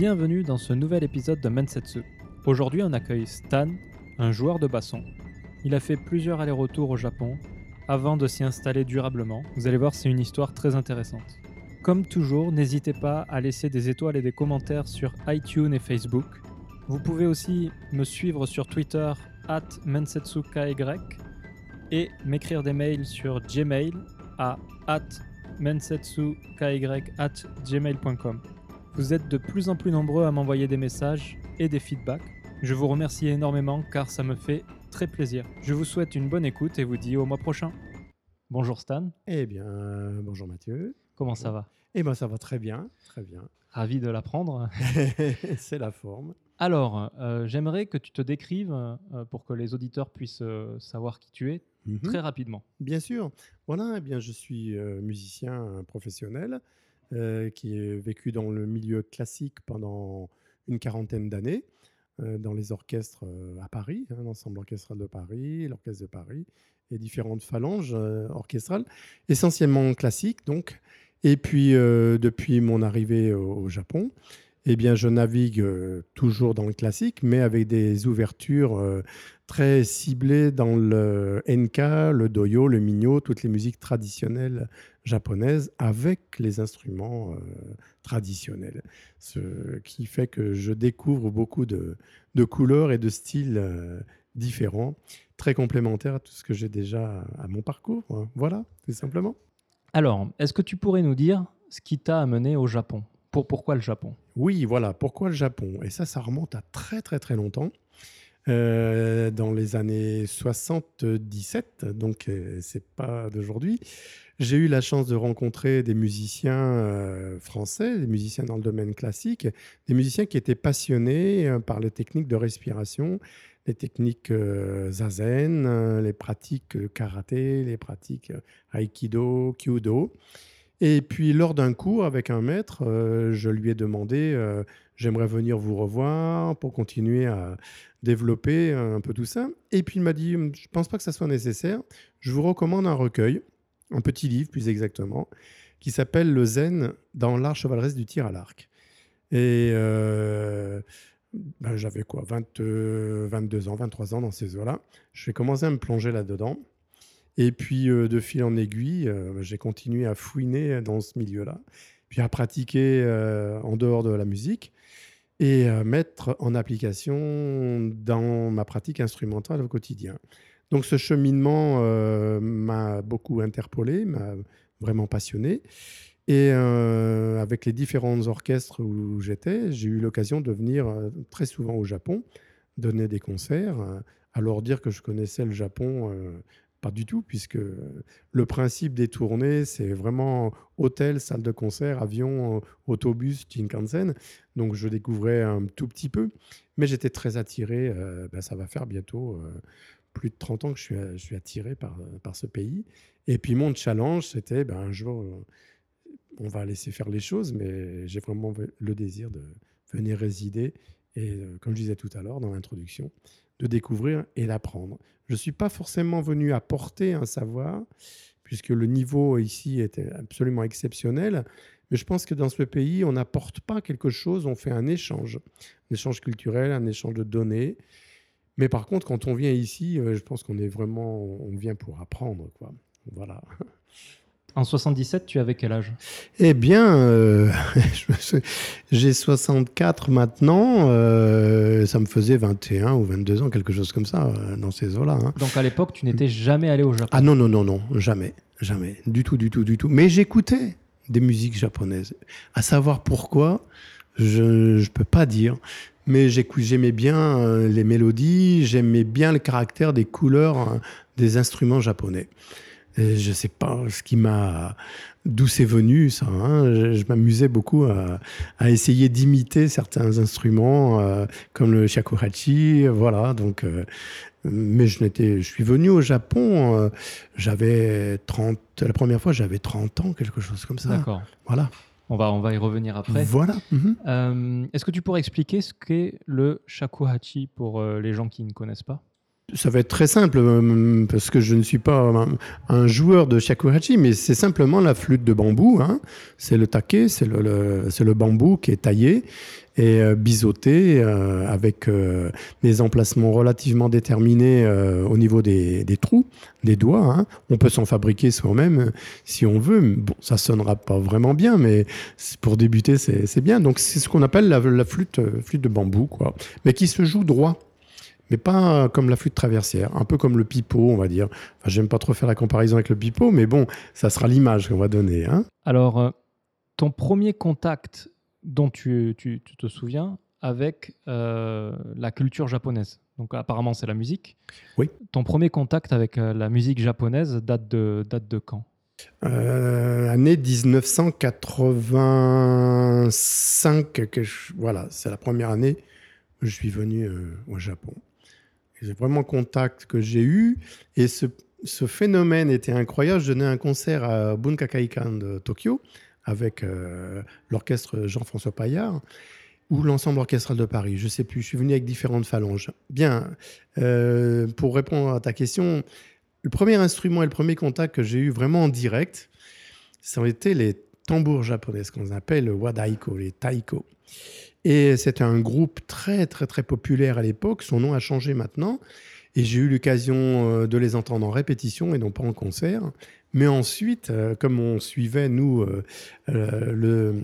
Bienvenue dans ce nouvel épisode de Mensetsu. Aujourd'hui, on accueille Stan, un joueur de basson. Il a fait plusieurs allers-retours au Japon avant de s'y installer durablement. Vous allez voir, c'est une histoire très intéressante. Comme toujours, n'hésitez pas à laisser des étoiles et des commentaires sur iTunes et Facebook. Vous pouvez aussi me suivre sur Twitter at mensetsuky et m'écrire des mails sur Gmail à at at gmail.com. Vous êtes de plus en plus nombreux à m'envoyer des messages et des feedbacks. Je vous remercie énormément car ça me fait très plaisir. Je vous souhaite une bonne écoute et vous dis au mois prochain. Bonjour Stan, Eh bien, bonjour Mathieu. comment ça va? Eh bien, ça va très bien, très bien. Ravi de l'apprendre. c'est la forme. Alors, euh, j'aimerais que tu te décrives euh, pour que les auditeurs puissent euh, savoir qui tu es Mhm. très rapidement. Bien sûr. Voilà, eh bien, je suis euh, musicien professionnel euh, qui a vécu dans le milieu classique pendant une quarantaine d'années, euh, dans les orchestres euh, à Paris, hein, l'ensemble orchestral de Paris, l'orchestre de Paris et différentes phalanges orchestrales, essentiellement classiques donc. Et puis, depuis mon arrivée au Japon, eh bien, je navigue euh, toujours dans le classique, mais avec des ouvertures euh, très ciblées dans le enka, le doyo, le minyo, toutes les musiques traditionnelles japonaises avec les instruments euh, traditionnels. Ce qui fait que je découvre beaucoup de, de couleurs et de styles différents, très complémentaires à tout ce que j'ai déjà à mon parcours. hein. Voilà, tout simplement. Alors, est-ce que tu pourrais nous dire ce qui t'a amené au Japon? Pour, Pourquoi le Japon? Oui, voilà. Pourquoi le Japon? Et ça, ça remonte à très très très longtemps. Euh, dans les années 77, donc euh, c'est pas d'aujourd'hui, j'ai eu la chance de rencontrer des musiciens euh, français, des musiciens dans le domaine classique, des musiciens qui étaient passionnés euh, par les techniques de respiration, les techniques zazen, euh, les pratiques karaté, les pratiques aikido, kyudo. Et puis, lors d'un cours avec un maître, euh, je lui ai demandé euh, J'aimerais venir vous revoir pour continuer à développer un peu tout ça. Et puis, il m'a dit Je ne pense pas que ça soit nécessaire. Je vous recommande un recueil, un petit livre plus exactement, qui s'appelle Le Zen dans l'art chevaleresque du tir à l'arc. Et euh, ben, j'avais quoi 20, euh, 22 ans, 23 ans dans ces eaux-là. Je vais commencer à me plonger là-dedans. Et puis, euh, de fil en aiguille, euh, j'ai continué à fouiner dans ce milieu-là, puis à pratiquer euh, en dehors de la musique et à mettre en application dans ma pratique instrumentale au quotidien. Donc, ce cheminement m'a beaucoup interpellé, m'a vraiment passionné. Et avec les différents orchestres où j'étais, j'ai eu l'occasion de venir très souvent au Japon, donner des concerts. alors dire que je connaissais le Japon, pas du tout, puisque le principe des tournées, c'est vraiment hôtel, salle de concert, avion, euh, autobus, Shinkansen. Donc je découvrais un tout petit peu, mais j'étais très attiré. euh, ben, ça va faire bientôt euh, plus de 30 ans que je suis, attiré par, par ce pays. Et puis mon challenge, c'était ben, un jour, on va laisser faire les choses, mais j'ai vraiment le désir de venir résider et, comme je disais tout à l'heure dans l'introduction, de découvrir et d'apprendre. Je ne suis pas forcément venu apporter un savoir, puisque le niveau ici était absolument exceptionnel, mais je pense que dans ce pays, on n'apporte pas quelque chose, on fait un échange, un échange culturel, un échange de données. Mais par contre, quand on vient ici, euh, je pense qu'on est vraiment, on vient pour apprendre, quoi. Voilà. En 77, tu avais quel âge? Eh bien, euh, j'ai 64 maintenant. euh, ça me faisait 21 ou 22 ans, quelque chose comme ça, euh, dans ces eaux-là. hein. Donc à l'époque, tu n'étais jamais allé au Japon? Ah non, non, non, non, jamais, jamais. Du tout, du tout, du tout. Mais j'écoutais des musiques japonaises. À savoir pourquoi, je ne peux pas dire. Mais j'aimais bien les mélodies, j'aimais bien le caractère des couleurs euh, des instruments japonais. Je ne sais pas ce qui m'a... D'où c'est venu ça. hein. Je, je m'amusais beaucoup à, à essayer d'imiter certains instruments euh, comme le shakuhachi. Voilà, donc... euh, mais je, n'étais, je suis venu au Japon, euh, j'avais 30, la première fois j'avais 30 ans, quelque chose comme ça. D'accord. Voilà. On va, on va y revenir après. Voilà. Mhm. Est-ce que tu pourrais expliquer ce qu'est le shakuhachi pour les gens qui ne connaissent pas? Ça va être très simple, euh, parce que je ne suis pas un, joueur de shakuhachi, mais c'est simplement la flûte de bambou. Hein. C'est le take, c'est le, bambou qui est taillé et euh, biseauté euh, avec des emplacements relativement déterminés au niveau des, trous, des doigts. Hein. On peut s'en fabriquer soi-même si on veut. Bon, ça sonnera pas vraiment bien, mais pour débuter, c'est bien. Donc c'est ce qu'on appelle la, la, flûte, flûte de bambou, quoi, mais qui se joue droit mais pas comme la flûte traversière, un peu comme le pipeau, on va dire. Enfin, j'aime pas trop faire la comparaison avec le pipeau, mais bon, ça sera l'image qu'on va donner. Hein. Alors, euh, ton premier contact dont tu, te souviens avec euh, la culture japonaise, donc apparemment c'est la musique. Oui. Ton premier contact avec euh, la musique japonaise date de, date de quand? Année 1985, voilà, c'est la première année où je suis venu au Japon. Vraiment contact que j'ai eu. Et ce, phénomène était incroyable. Je donnais un concert à Bunkakaikan de Tokyo avec euh, l'orchestre Jean-François Paillard ou l'ensemble orchestral de Paris. Je ne sais plus. Je suis venu avec différentes phalanges. Bien, euh, pour répondre à ta question, le premier instrument et le premier contact que j'ai eu vraiment en direct, ça a été les tambours japonais, ce qu'on appelle le wadaiko, les taiko. Et c'était un groupe très, très, très populaire à l'époque. Son nom a changé maintenant. Et j'ai eu l'occasion euh, de les entendre en répétition et non pas en concert. Mais ensuite, euh, comme on suivait, nous, euh, le,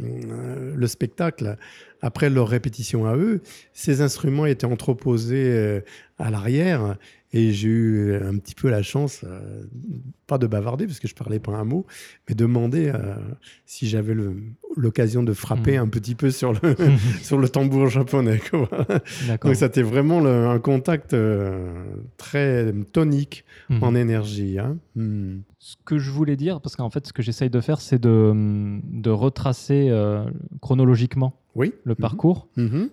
le, spectacle après leur répétition à eux, ces instruments étaient entreposés à l'arrière et j'ai eu un petit peu la chance, euh, pas de bavarder parce que je parlais pas un mot, mais demander euh, si j'avais l'occasion de frapper hmm. un petit peu sur le, sur le tambour japonais. Donc c'était vraiment un contact euh, très tonique hmm. en énergie. Hein. Hmm. Ce que je voulais dire, parce qu'en fait ce que j'essaye de faire, c'est de, de, retracer chronologiquement oui. le parcours.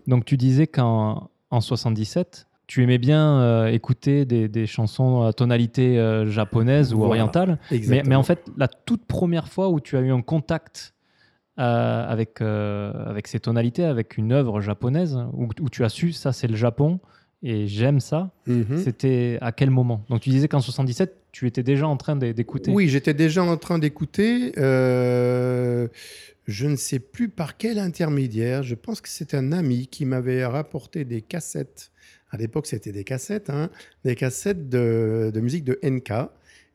Donc tu disais qu'en en 77, tu aimais bien euh, écouter des, chansons à tonalité euh, japonaise ou orientale. Mais, en fait, la toute première fois où tu as eu un contact euh, avec, avec ces tonalités, avec une œuvre japonaise, où, tu as su, ça c'est le Japon, et j'aime ça, mhm. c'était à quel moment? Donc tu disais qu'en 77, tu étais déjà en train d'écouter. Oui, j'étais déjà en train d'écouter. je ne sais plus par quel intermédiaire. Je pense que c'est un ami qui m'avait rapporté des cassettes à l'époque, c'était des cassettes, hein, des cassettes de, musique de NK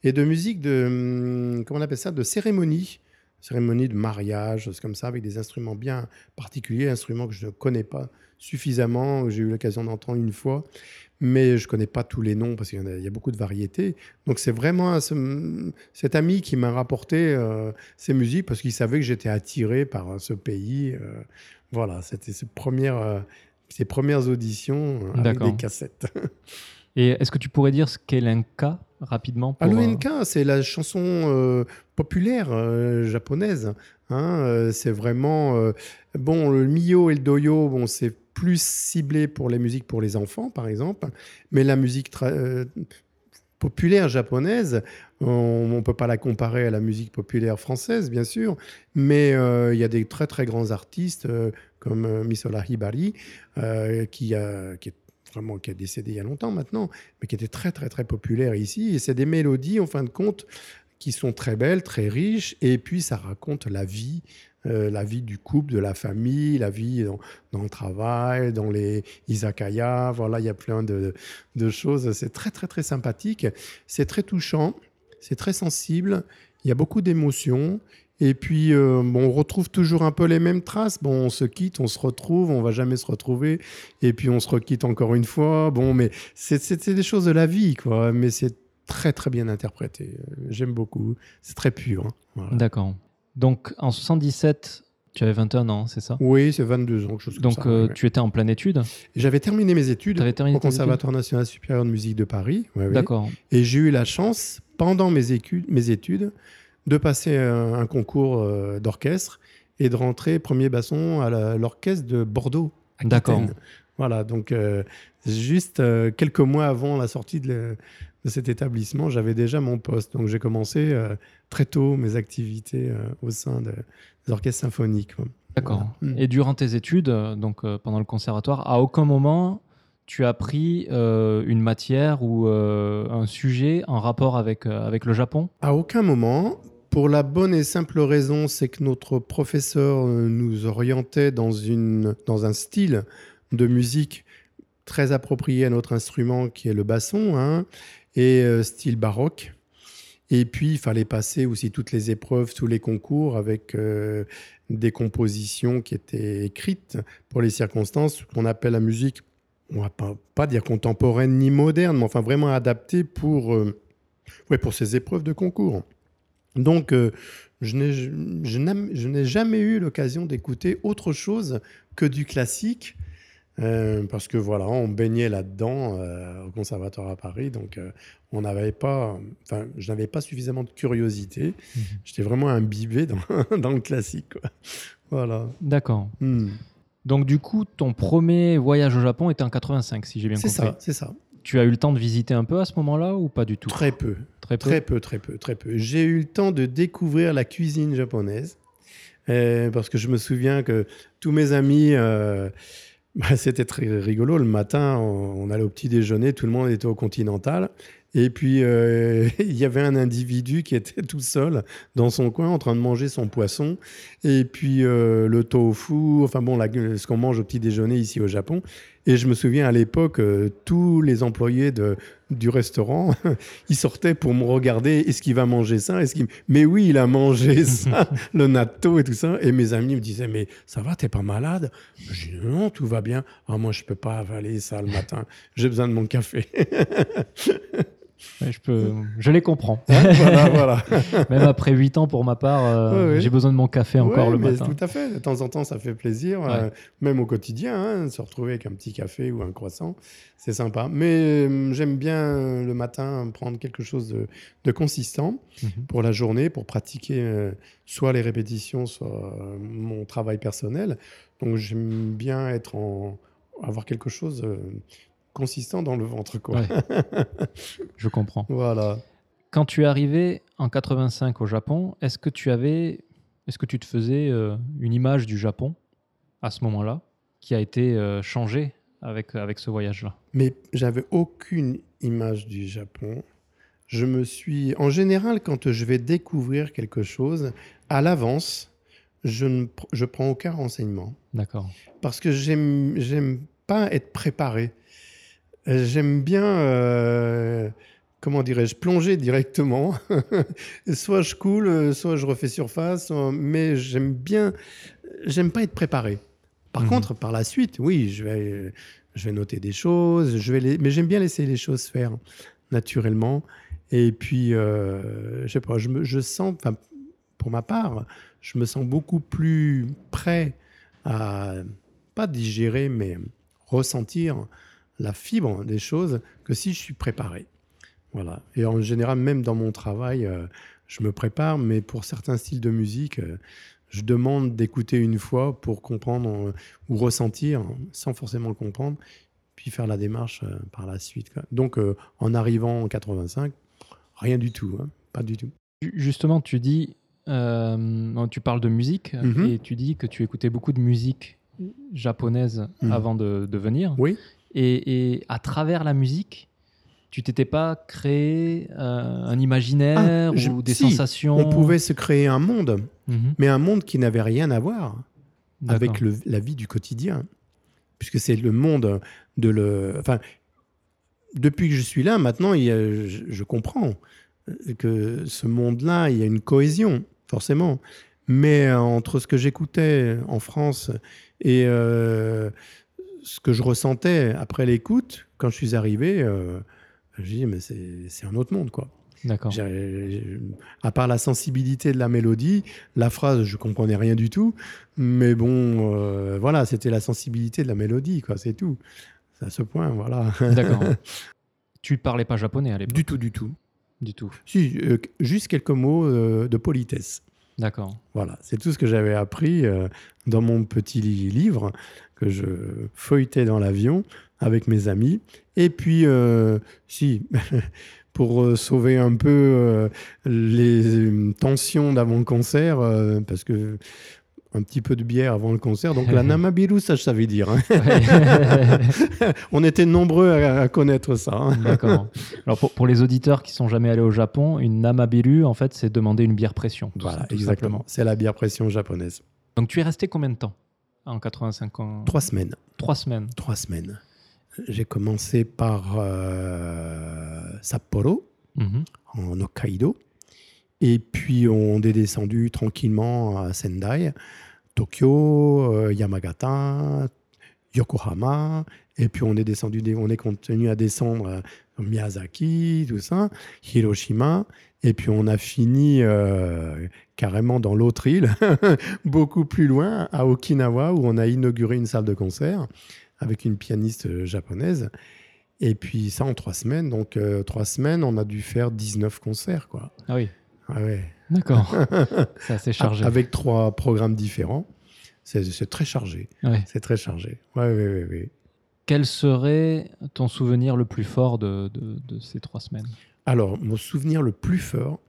et de musique de, hum, comment on appelle ça, de cérémonie, cérémonie de mariage, comme ça, avec des instruments bien particuliers, instruments que je ne connais pas suffisamment, j'ai eu l'occasion d'entendre une fois, mais je ne connais pas tous les noms parce qu'il y, a beaucoup de variétés. Donc c'est vraiment cet ami qui m'a rapporté euh, ces musiques parce qu'il savait que j'étais attiré par ce pays. Euh, voilà, c'était cette première euh, ses premières auditions euh, avec des cassettes. Et est-ce que tu pourrais dire ce qu'est l'enka rapidement pour... Ah, c'est la chanson euh, populaire japonaise. Hein, c'est vraiment bon le mio et le doyo. Bon, c'est plus ciblé pour les musiques pour les enfants, par exemple, mais la musique populaire japonaise, on ne peut pas la comparer à la musique populaire française, bien sûr, mais il y a des très très grands artistes comme euh, Misola Hibari, euh, qui, a, qui est vraiment qui décédé il y a longtemps maintenant, mais qui était très très très populaire ici. Et c'est des mélodies, en fin de compte, qui sont très belles, très riches, et puis ça raconte la vie, euh, la vie du couple, de la famille, la vie dans, le travail, dans les izakaya. Voilà, il y a plein de choses. C'est très très très sympathique. C'est très touchant. C'est très sensible. Il y a beaucoup d'émotions. Et puis, euh, bon, on retrouve toujours un peu les mêmes traces. Bon, on se quitte, on se retrouve, on va jamais se retrouver. Et puis, on se requitte encore une fois. Bon, mais c'est des choses de la vie, quoi. Mais c'est très, très bien interprété. J'aime beaucoup. C'est très pur. Hein. D'accord. Donc, en 77, tu avais 21 ans, c'est ça? Oui, c'est 22 ans. Chose Donc, euh, tu étais en pleine étude? J'avais terminé mes études au Conservatoire national supérieur de musique de Paris. D'accord. Et j'ai eu la chance, pendant mes études, mes études de passer un, concours euh, d'orchestre et de rentrer premier basson à l'orchestre de Bordeaux. D'accord. Voilà, donc euh, juste euh, quelques mois avant la sortie de, cet établissement, j'avais déjà mon poste. Donc j'ai commencé très tôt mes activités au sein des orchestres symphoniques. D'accord. Et durant tes études, donc pendant le conservatoire, à aucun moment tu as pris euh, une matière ou euh, un sujet en rapport avec, euh, avec le Japon? À aucun moment. Pour la bonne et simple raison, c'est que notre professeur euh, nous orientait dans, un style de musique très approprié à notre instrument qui est le basson, hein, et euh, style baroque. Et puis, il fallait passer aussi toutes les épreuves, tous les concours avec euh, des compositions qui étaient écrites pour les circonstances, qu'on appelle la musique, on va pas, dire contemporaine ni moderne, mais enfin vraiment adaptée pour, ouais, pour ces épreuves de concours. Donc, euh, je n'ai jamais eu l'occasion d'écouter autre chose que du classique. euh, parce que voilà, on baignait là-dedans euh, au conservatoire à Paris, donc euh, on n'avait pas, enfin, je n'avais pas suffisamment de curiosité. Mhm. J'étais vraiment imbibé dans, dans le classique. quoi. Voilà. D'accord. Hmm. Donc du coup, ton premier voyage au Japon était en 85, si j'ai bien C'est compris. ça, c'est ça. Tu as eu le temps de visiter un peu à ce moment-là ou pas du tout? Très peu. Très peu? Très peu, très peu, très peu. J'ai eu le temps de découvrir la cuisine japonaise euh, parce que je me souviens que tous mes amis, euh, bah, c'était très rigolo. Le matin, on, on allait au petit déjeuner, tout le monde était au Continental. Et puis, euh, il y avait un individu qui était tout seul dans son coin en train de manger son poisson. Et puis, le tofu, enfin bon, la- ce qu'on mange au petit déjeuner ici au Japon. Et je me souviens à l'époque, euh, tous les employés de, du restaurant, ils sortaient pour me regarder. Est-ce qu'il va manger ça Est-ce qu'il... Mais oui, il a mangé ça, le natto et tout ça. Et mes amis me disaient, mais ça va, t'es pas malade? Je dis, non, tout va bien. Ah, moi, je peux pas avaler ça le matin. J'ai besoin de mon café. Ouais, je, peux... je les comprends. voilà, voilà. Même après 8 ans, pour ma part, euh, Ouais, ouais. j'ai besoin de mon café encore le mais matin. Tout à fait. De temps en temps, ça fait plaisir. Euh, même au quotidien, hein, se retrouver avec un petit café ou un croissant, c'est sympa. Mais euh, j'aime bien le matin prendre quelque chose de, de consistant Mhm. pour la journée, pour pratiquer soit les répétitions, soit mon travail personnel. Donc j'aime bien être en avoir quelque chose consistant dans le ventre, quoi. Ouais. Je comprends. Voilà. Quand tu es arrivé en 85 au Japon, est-ce que tu avais, est-ce que tu te faisais euh, une image du Japon à ce moment-là qui a été euh, changée avec, avec ce voyage-là? Mais j'avais aucune image du Japon. Je me suis, en général, quand je vais découvrir quelque chose, à l'avance, je ne je prends aucun renseignement D'accord. parce que j'aime j'aime pas être préparé. J'aime bien, euh, comment dirais-je, plonger directement. soit je coule, soit je refais surface, mais j'aime bien, j'aime pas être préparé. Par Mhm. contre, par la suite, oui, je vais, je vais noter des choses, je vais les, mais j'aime bien laisser les choses faire naturellement. Et puis, euh, je sais pas, je, me, je sens, pour ma part, je me sens beaucoup plus prêt à pas digérer, mais ressentir la fibre des choses que si je suis préparé. Voilà. Et en général, même dans mon travail, euh, je me prépare, mais pour certains styles de musique, euh, je demande d'écouter une fois pour comprendre euh, ou ressentir sans forcément le comprendre, puis faire la démarche euh, par la suite. quoi. Donc, euh, en arrivant en 85, rien du tout, hein, pas du tout. Ju- Justement, tu dis, euh, tu parles de musique Mhm. et tu dis que tu écoutais beaucoup de musique japonaise Mhm. avant de, de venir. Oui. Et, et à travers la musique, tu t'étais pas créé euh, un imaginaire Ah, je- ou des si, sensations On pouvait se créer un monde, Mhm. mais un monde qui n'avait rien à voir avec le- la vie du quotidien, puisque c'est le monde de le. Enfin, depuis que je suis là, maintenant, il y a- je, je comprends que ce monde-là, il y a une cohésion, forcément. Mais euh, entre ce que j'écoutais en France et euh, ce que je ressentais après l'écoute, quand je suis arrivé, euh, je dis, mais c'est un autre monde, quoi. D'accord. À part la sensibilité de la mélodie, la phrase, je comprenais rien du tout. Mais bon, euh, voilà, c'était la sensibilité de la mélodie, quoi, c'est tout. C'est à ce point, voilà. D'accord. tu parlais pas japonais à l'époque du tout, du tout. Du tout. Si, euh, juste quelques mots euh, de politesse. D'accord. Voilà, c'est tout ce que j'avais appris euh, dans mon petit li- livre que je feuilletais dans l'avion avec mes amis. Et puis, euh, si, pour euh, sauver un peu les tensions d'avant-concert, parce que un petit peu de bière avant le concert. Donc la Namabiru, ça je savais dire. hein. Ouais. On était nombreux à, à connaître ça. hein. D'accord. Alors pour, pour les auditeurs qui sont jamais allés au Japon, une namabiru, en fait, c'est demander une bière pression. Voilà, ça, exactement. C'est la bière pression japonaise. Donc tu es resté combien de temps en 85 ans? Trois semaines. Trois semaines. Trois semaines. J'ai commencé par euh, Sapporo, Mhm. en Hokkaido. Et puis on est descendu tranquillement à Sendai, Tokyo, euh, Yamagata, Yokohama. Et puis on est descendu, on est continué à descendre à Miyazaki, tout ça, Hiroshima. Et puis on a fini euh, carrément dans l'autre île, beaucoup plus loin, à Okinawa, où on a inauguré une salle de concert avec une pianiste euh, japonaise. Et puis ça en trois semaines. Donc trois semaines, on a dû faire 19 concerts, quoi. Ah oui, Ah ouais. d'accord. c'est assez chargé. Avec trois programmes différents. C'est très chargé. Ouais. C'est très chargé. Ouais, ouais, ouais. Quel serait ton souvenir le plus fort de, de- de ces trois semaines? Alors, mon souvenir le plus fort,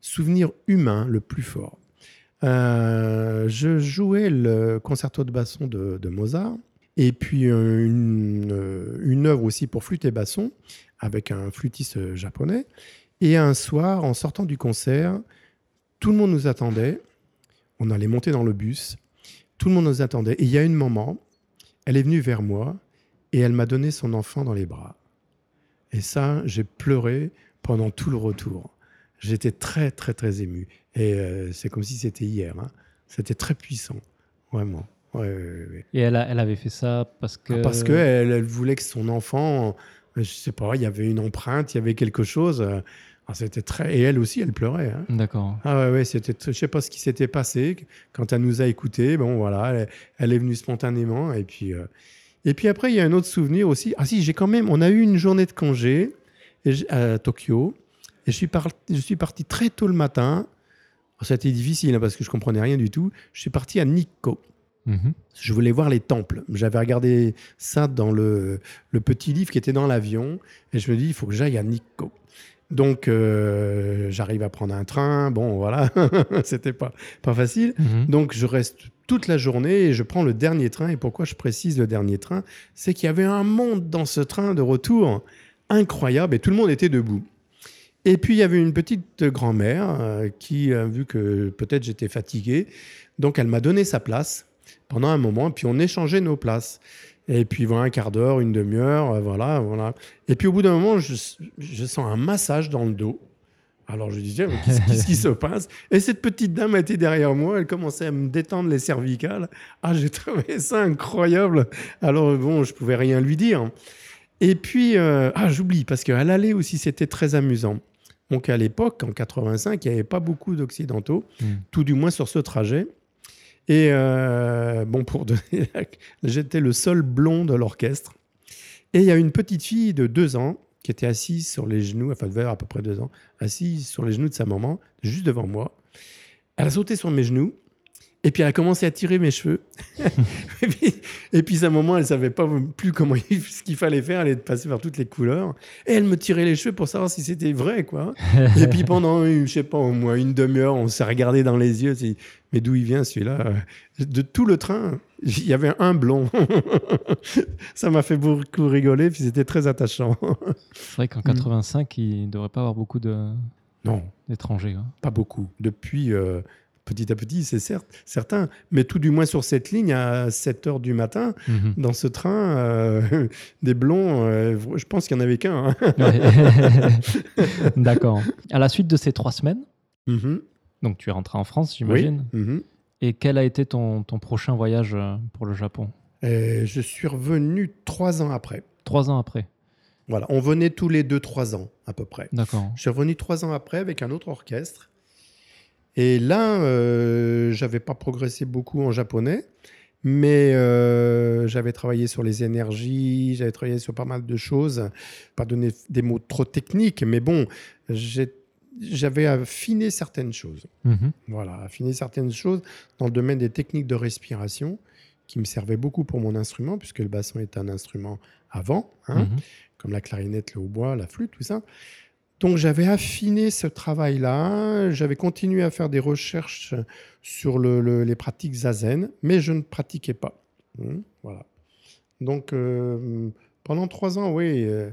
souvenir humain le plus fort. Euh, je jouais le concerto de basson de, de Mozart et puis euh, une, euh, une œuvre aussi pour flûte et basson avec un flûtiste japonais. Et un soir, en sortant du concert, tout le monde nous attendait. On allait monter dans le bus. Tout le monde nous attendait. Et il y a une maman, elle est venue vers moi et elle m'a donné son enfant dans les bras. Et ça, j'ai pleuré pendant tout le retour. J'étais très, très, très ému. Et euh, c'est comme si c'était hier. hein. C'était très puissant, vraiment. Ouais, ouais, ouais. Et elle, a- elle avait fait ça parce que. Ah, Parce qu'elle elle voulait que son enfant, je sais pas, il y avait une empreinte, il y avait quelque chose. Ah, c'était très. Et elle aussi, elle pleurait. hein. D'accord. Ah ouais, ouais, c'était. Je sais pas ce qui s'était passé quand elle nous a écoutés. Bon, voilà, elle, elle est venue spontanément. Et puis, euh, et puis après, il y a un autre souvenir aussi. Ah si, j'ai quand même. On a eu une journée de congé à Tokyo. Et je suis, parti, je suis parti très tôt le matin. Oh, C'était difficile hein, parce que je comprenais rien du tout. Je suis parti à Nikko. Mhm. Je voulais voir les temples. J'avais regardé ça dans le, le petit livre qui était dans l'avion. Et je me dis, il faut que j'aille à Nikko. Donc, euh, j'arrive à prendre un train. Bon, voilà, c'était pas, pas facile. Mhm. Donc, je reste toute la journée et je prends le dernier train. Et pourquoi je précise le dernier train? C'est qu'il y avait un monde dans ce train de retour incroyable et tout le monde était debout. Et puis, il y avait une petite grand-mère euh, qui a vu que peut-être j'étais fatigué. Donc, elle m'a donné sa place pendant un moment. Puis, on échangeait nos places. Et puis, voilà, un quart d'heure, une demi-heure, euh, voilà, voilà. Et puis, au bout d'un moment, je, je sens un massage dans le dos. Alors, je disais, mais qu'est-ce qui se passe? Et cette petite dame était derrière moi. Elle commençait à me détendre les cervicales. Ah, j'ai trouvé ça incroyable. Alors, bon, je pouvais rien lui dire. Et puis, euh, ah, j'oublie, parce qu'à l'aller aussi, c'était très amusant. Donc, à l'époque, en 85, il n'y avait pas beaucoup d'Occidentaux, Mhm. tout du moins sur ce trajet. Et euh, bon, pour donner, j'étais le seul blond de l'orchestre. Et il y a une petite fille de deux ans qui était assise sur les genoux, enfin, devait avoir à peu près deux ans, assise sur les genoux de sa maman, juste devant moi. Elle a sauté sur mes genoux. Et puis elle a commencé à tirer mes cheveux. et, puis, et puis sa maman, elle savait pas plus comment ce qu'il fallait faire. Elle est passée par toutes les couleurs. Et elle me tirait les cheveux pour savoir si c'était vrai, quoi. et puis pendant, je sais pas, au moins une demi-heure, on s'est regardé dans les yeux. Mais d'où il vient celui-là? De tout le train, il y avait un blond. Ça m'a fait beaucoup rigoler, puis c'était très attachant. C'est vrai qu'en Mhm. 85, il ne devrait pas avoir beaucoup de- non, d'étrangers. hein. Pas beaucoup. Depuis, euh, petit à petit, c'est certes, certain. Mais tout du moins sur cette ligne, à 7 heures du matin, Mhm. dans ce train, euh, des blonds, euh, je pense qu'il n'y en avait qu'un. hein. Ouais. D'accord. À la suite de ces trois semaines, Mhm. Donc tu es rentré en France, Oui. j'imagine. mhm. Et quel a été ton, ton prochain voyage euh, pour le Japon? Et je suis revenu trois ans après. Trois ans après. Voilà, on venait tous les deux, trois ans à peu près. D'accord. Je suis revenu trois ans après avec un autre orchestre. Et là, euh, j'avais pas progressé beaucoup en japonais, mais euh, j'avais travaillé sur les énergies, j'avais travaillé sur pas mal de choses. Pas donner des mots trop techniques, mais bon, j'ai- j'avais affiné certaines choses. Mhm. Voilà, affiner certaines choses dans le domaine des techniques de respiration qui me servaient beaucoup pour mon instrument, puisque le basson est un instrument avant, hein, Mhm. comme la clarinette, le hautbois, la flûte, tout ça. Donc j'avais affiné ce travail-là, j'avais continué à faire des recherches sur le- les pratiques zazen, mais je ne pratiquais pas. Hmm, voilà. Donc euh, pendant trois ans, oui, euh,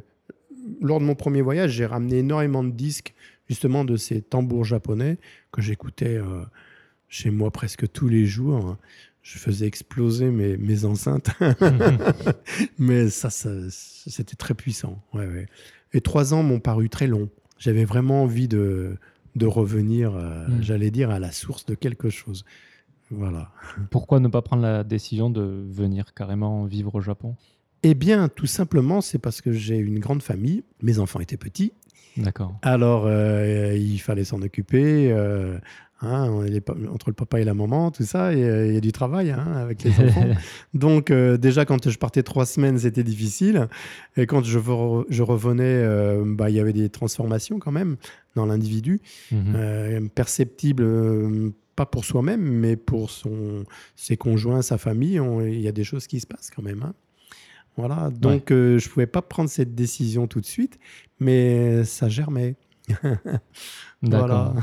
lors de mon premier voyage, j'ai ramené énormément de disques justement de ces tambours japonais que j'écoutais euh, chez moi presque tous les jours. Je faisais exploser mes, mes enceintes, mais ça, ça c'était très puissant. Ouais, ouais. Et trois ans m'ont paru très longs. J'avais vraiment envie de, de revenir, euh, Mm. j'allais dire, à la source de quelque chose. Voilà. Pourquoi ne pas prendre la décision de venir carrément vivre au Japon? Eh bien, tout simplement, c'est parce que j'ai une grande famille. Mes enfants étaient petits. D'accord. Alors, euh, il fallait s'en occuper. euh, hein, on est pas- entre le papa et la maman, tout ça, euh, il y a du travail hein, avec les enfants. Donc, euh, déjà, quand je partais trois semaines, c'était difficile. Et quand je, re- je revenais, euh, bah, il y avait des transformations quand même dans l'individu, Mhm. perceptibles, pas pour soi-même, mais pour son, ses conjoints, sa famille. Il y a des choses qui se passent quand même. hein. Voilà, donc euh, je ne pouvais pas prendre cette décision tout de suite, mais ça germait. Voilà,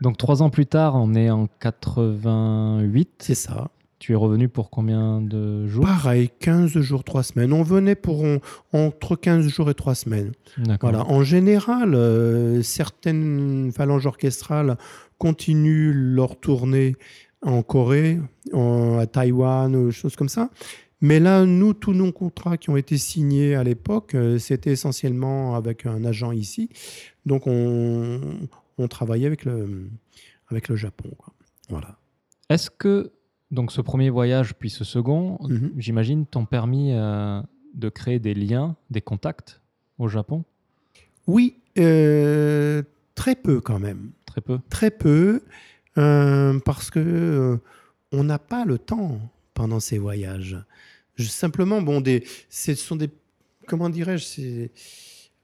Donc trois ans plus tard, on est en 88. c'est ça. Tu es revenu pour combien de jours? Pareil, 15 jours, 3 semaines. On venait pour on- entre 15 jours et 3 semaines. Voilà. En général, euh, certaines phalanges orchestrales continuent leur tournée en Corée, en- à Taïwan, ou choses comme ça. Mais là, nous, tous nos contrats qui ont été signés à l'époque, euh, c'était essentiellement avec un agent ici. Donc, on, on travaillait avec le, avec le Japon. quoi. Voilà. Est-ce que donc ce premier voyage puis ce second, Mhm. j'imagine, t'ont permis euh, de créer des liens, des contacts au Japon? Oui, euh, très peu quand même. Très peu? Très peu, euh, parce que on n'a pas le temps pendant ces voyages. Simplement, bon, des, ce sont des, comment dirais-je, c'est,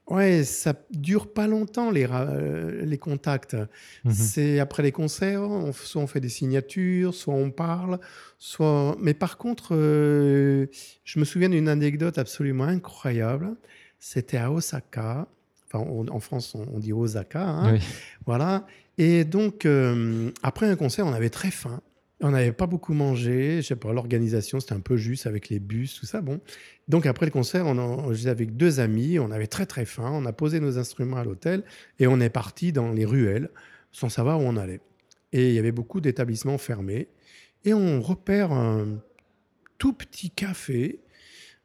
ouais, ça dure pas longtemps les, euh, les contacts. Mhm. C'est après les concerts, on, soit on fait des signatures, soit on parle, soit. Mais par contre, euh, je me souviens d'une anecdote absolument incroyable. C'était à Osaka. Enfin, on- en France, on, on dit Osaka. hein. Oui. Voilà. Et donc, euh, après un concert, on avait très faim. On n'avait pas beaucoup mangé. Je sais pas, l'organisation, c'était un peu juste avec les bus, tout ça. Bon. Donc, après le concert, on, en- avec deux amis. On avait très, très faim. On a posé nos instruments à l'hôtel et on est parti dans les ruelles sans savoir où on allait. Et il y avait beaucoup d'établissements fermés. Et on repère un tout petit café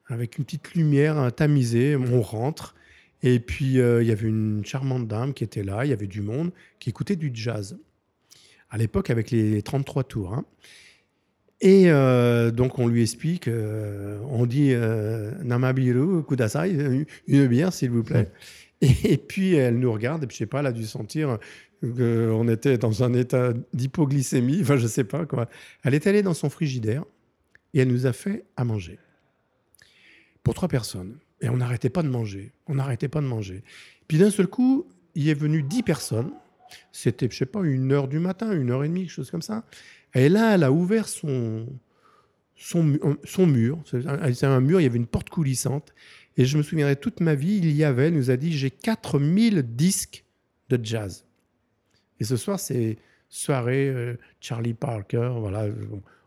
avec une petite lumière tamisée. On rentre. Et puis, euh, il y avait une charmante dame qui était là. Il y avait du monde qui écoutait du jazz. À l'époque, avec les 33 tours. hein. Et euh, donc, on lui explique, euh, on dit euh, Namabiru Kudasai, une- une bière, s'il vous plaît. Et, puis, elle nous regarde, et puis, je sais pas, elle a dû sentir qu'on était dans un état d'hypoglycémie, enfin, je sais pas quoi. Elle est allée dans son frigidaire et elle nous a fait à manger. Pour trois personnes. Et on n'arrêtait pas de manger. On n'arrêtait pas de manger. Puis d'un seul coup, il est venu dix personnes. C'était, je sais pas, une heure du matin, une heure et demie, quelque chose comme ça. Et là, elle a ouvert son, son, mu- son mur. C'est un, mur, il y avait une porte coulissante. Et je me souviendrai toute ma vie, il y avait, elle nous a dit, j'ai 4000 disques de jazz. Et ce soir, c'est soirée euh, Charlie Parker. Voilà.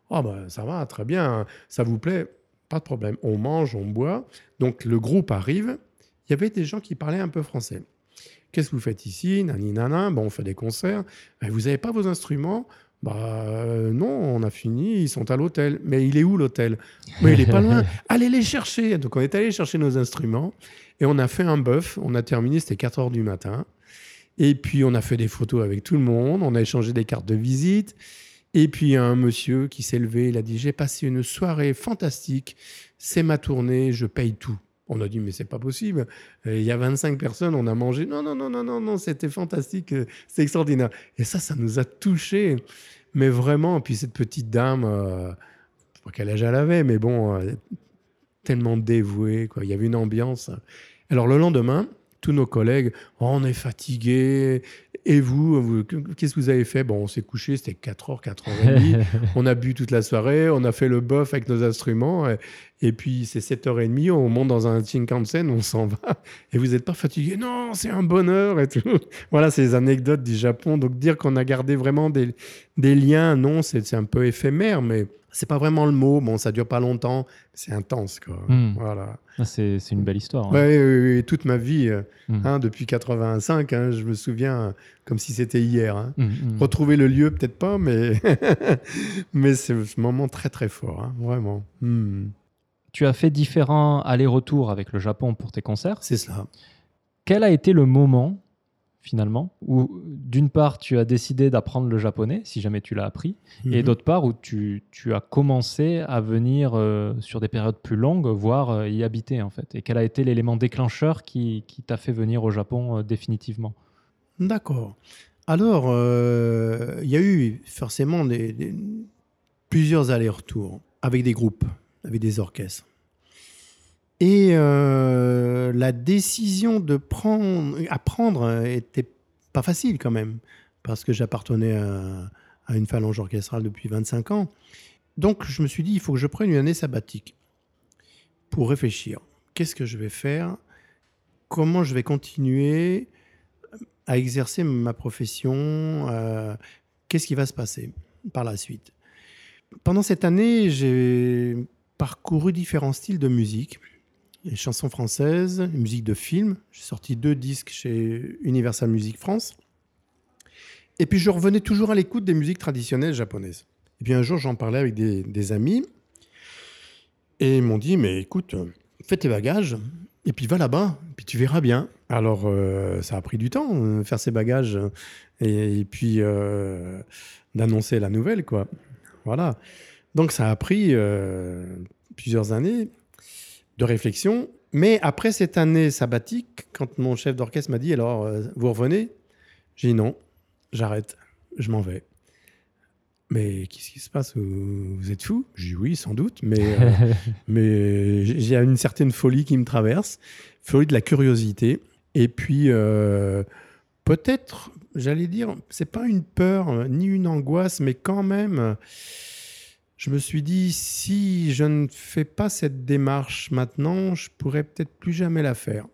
Oh, bah, ça va, très bien. Ça vous plaît? Pas de problème. On mange, on boit. Donc, le groupe arrive. Il y avait des gens qui parlaient un peu français. Qu'est-ce que vous faites ici? Nani, nana. Bon, on fait des concerts. Vous n'avez pas vos instruments? Bah euh, non, on a fini, ils sont à l'hôtel. Mais il est où l'hôtel? Mais il est pas loin. Allez les chercher. Donc on est allé chercher nos instruments et on a fait un bœuf. On a terminé, c'était 4 heures du matin. Et puis on a fait des photos avec tout le monde. On a échangé des cartes de visite. Et puis un monsieur qui s'est levé. Il a dit J'ai passé une soirée fantastique. C'est ma tournée. Je paye tout. On a dit mais c'est pas possible. Il y a 25 personnes, on a mangé. Non non non non non non, c'était fantastique, euh, c'est extraordinaire. Et ça, ça nous a touchés. Mais vraiment, puis cette petite dame, euh, pas quel âge elle avait, mais bon, euh, tellement dévouée. Il y avait une ambiance. Alors le lendemain, tous nos collègues, Oh, on est fatigués. Et vous, vous, qu'est-ce que vous avez fait? Bon, on s'est couché, c'était 4h, 4h30. on a bu toute la soirée, on a fait le bof avec nos instruments. Et, Et puis, c'est 7h30, on monte dans un Shinkansen, on s'en va. Et vous n'êtes pas fatigué? Non, c'est un bonheur et tout. Voilà, c'est les anecdotes du Japon. Donc, dire qu'on a gardé vraiment des, des liens, non, c'est un peu éphémère, mais c'est pas vraiment le mot. Bon, ça dure pas longtemps. C'est intense, quoi. Hmm. Voilà. Ah, c'est une belle histoire. hein. Ouais, oui, oui, toute ma vie, Hmm. hein, depuis 85, hein, je me souviens comme si c'était hier. hein. Hmm, hmm. Retrouver le lieu, peut-être pas, mais, mais c'est un moment très très fort, vraiment. Tu as fait différents allers-retours avec le Japon pour tes concerts. C'est cela. Quel a été le moment, finalement, où d'une part tu as décidé d'apprendre le japonais, si jamais tu l'as appris, et Mhm. d'autre part où tu, tu as commencé à venir euh, sur des périodes plus longues, voire euh, y habiter en fait Et quel a été l'élément déclencheur qui, qui t'a fait venir au Japon euh, définitivement? D'accord. Alors, il y a eu forcément des- des- plusieurs allers-retours avec des groupes, avec des orchestres. Et euh, la décision de prendre, apprendre était pas facile quand même, parce que j'appartenais à, à une phalange orchestrale depuis 25 ans. Donc, je me suis dit, il faut que je prenne une année sabbatique pour réfléchir. Qu'est-ce que je vais faire? Comment je vais continuer à exercer ma profession? Euh, Qu'est-ce qui va se passer par la suite? Pendant cette année, j'ai parcouru différents styles de musique. Les chansons françaises, les musiques de films. J'ai sorti deux disques chez Universal Music France. Et puis je revenais toujours à l'écoute des musiques traditionnelles japonaises. Et puis un jour, j'en parlais avec des, amis. Et ils m'ont dit, mais écoute, fais tes bagages, et puis va là-bas, puis tu verras bien. Alors, euh, ça a pris du temps, euh, faire ses bagages, et, et puis euh, d'annoncer la nouvelle, quoi. Voilà. Donc, ça a pris plusieurs années de réflexion. Mais après cette année sabbatique, quand mon chef d'orchestre m'a dit, alors, euh, vous revenez J'ai dit non, j'arrête, je m'en vais. Mais qu'est-ce qui se passe? Vous êtes fou J'ai dit oui, sans doute, mais, euh, mais j'ai une certaine folie qui me traverse, folie de la curiosité. Et puis, euh, peut-être, j'allais dire, c'est pas une peur ni une angoisse, mais quand même, je me suis dit, si je ne fais pas cette démarche maintenant, je pourrais peut-être plus jamais la faire.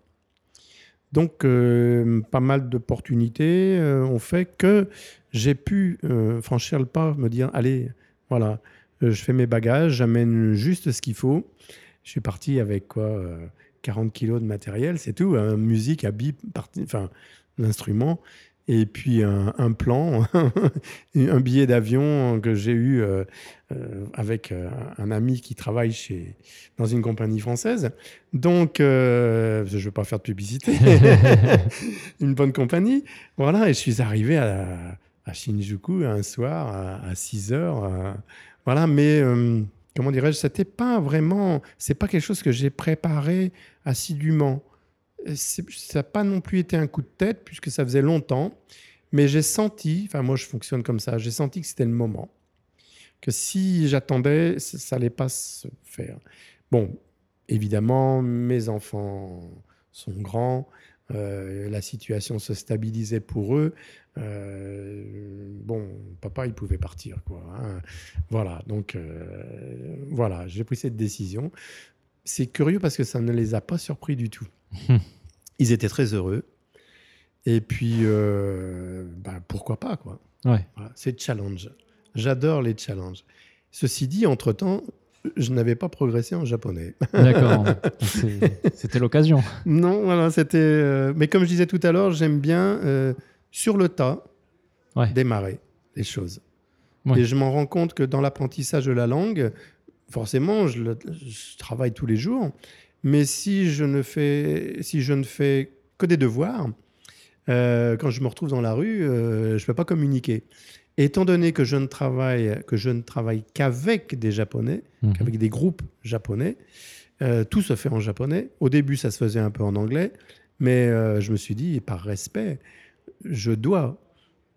Donc, euh, pas mal d'opportunités euh, ont fait que j'ai pu euh, franchir le pas, me dire, allez, voilà, euh, je fais mes bagages, j'amène juste ce qu'il faut. Je suis parti avec quoi euh, 40 kilos de matériel, c'est tout, hein, musique, habits, enfin, l'instrument, et puis un, un plan, un billet d'avion que j'ai eu euh, euh, avec euh, un ami qui travaille chez, dans une compagnie française. Donc, euh, je ne veux pas faire de publicité, une bonne compagnie. Voilà, et je suis arrivé à, à Shinjuku un soir à, à 6 heures. voilà, mais comment dirais-je, c'était pas vraiment, c'est pas quelque chose que j'ai préparé assidûment. C'est- Ça n'a pas non plus été un coup de tête puisque ça faisait longtemps, mais j'ai senti, enfin moi je fonctionne comme ça, j'ai senti que c'était le moment, que si j'attendais, ça ça allait pas se faire. Bon, évidemment, mes enfants sont grands, euh, la situation se stabilisait pour eux. Euh, bon, papa, il pouvait partir, quoi. hein. Voilà, donc euh, voilà, j'ai pris cette décision. C'est curieux parce que ça ne les a pas surpris du tout. Ils étaient très heureux. Et puis, euh, bah, pourquoi pas, quoi. Ouais. Voilà, c'est challenge. J'adore les challenges. Ceci dit, entre-temps, je n'avais pas progressé en japonais. D'accord. C'était l'occasion. non, voilà, c'était. euh, Mais comme je disais tout à l'heure, j'aime bien euh, sur le tas Ouais. démarrer les choses. Ouais. Et je m'en rends compte que dans l'apprentissage de la langue, forcément, je, le- je travaille tous les jours. Mais si je ne fais, si je ne fais que des devoirs, euh, quand je me retrouve dans la rue, euh, je ne peux pas communiquer. Étant donné que je ne travaille, que je ne travaille qu'avec des Japonais, Mhm. avec des groupes japonais. Euh, tout se fait en japonais. Au début, ça se faisait un peu en anglais, mais je me suis dit, par respect, je dois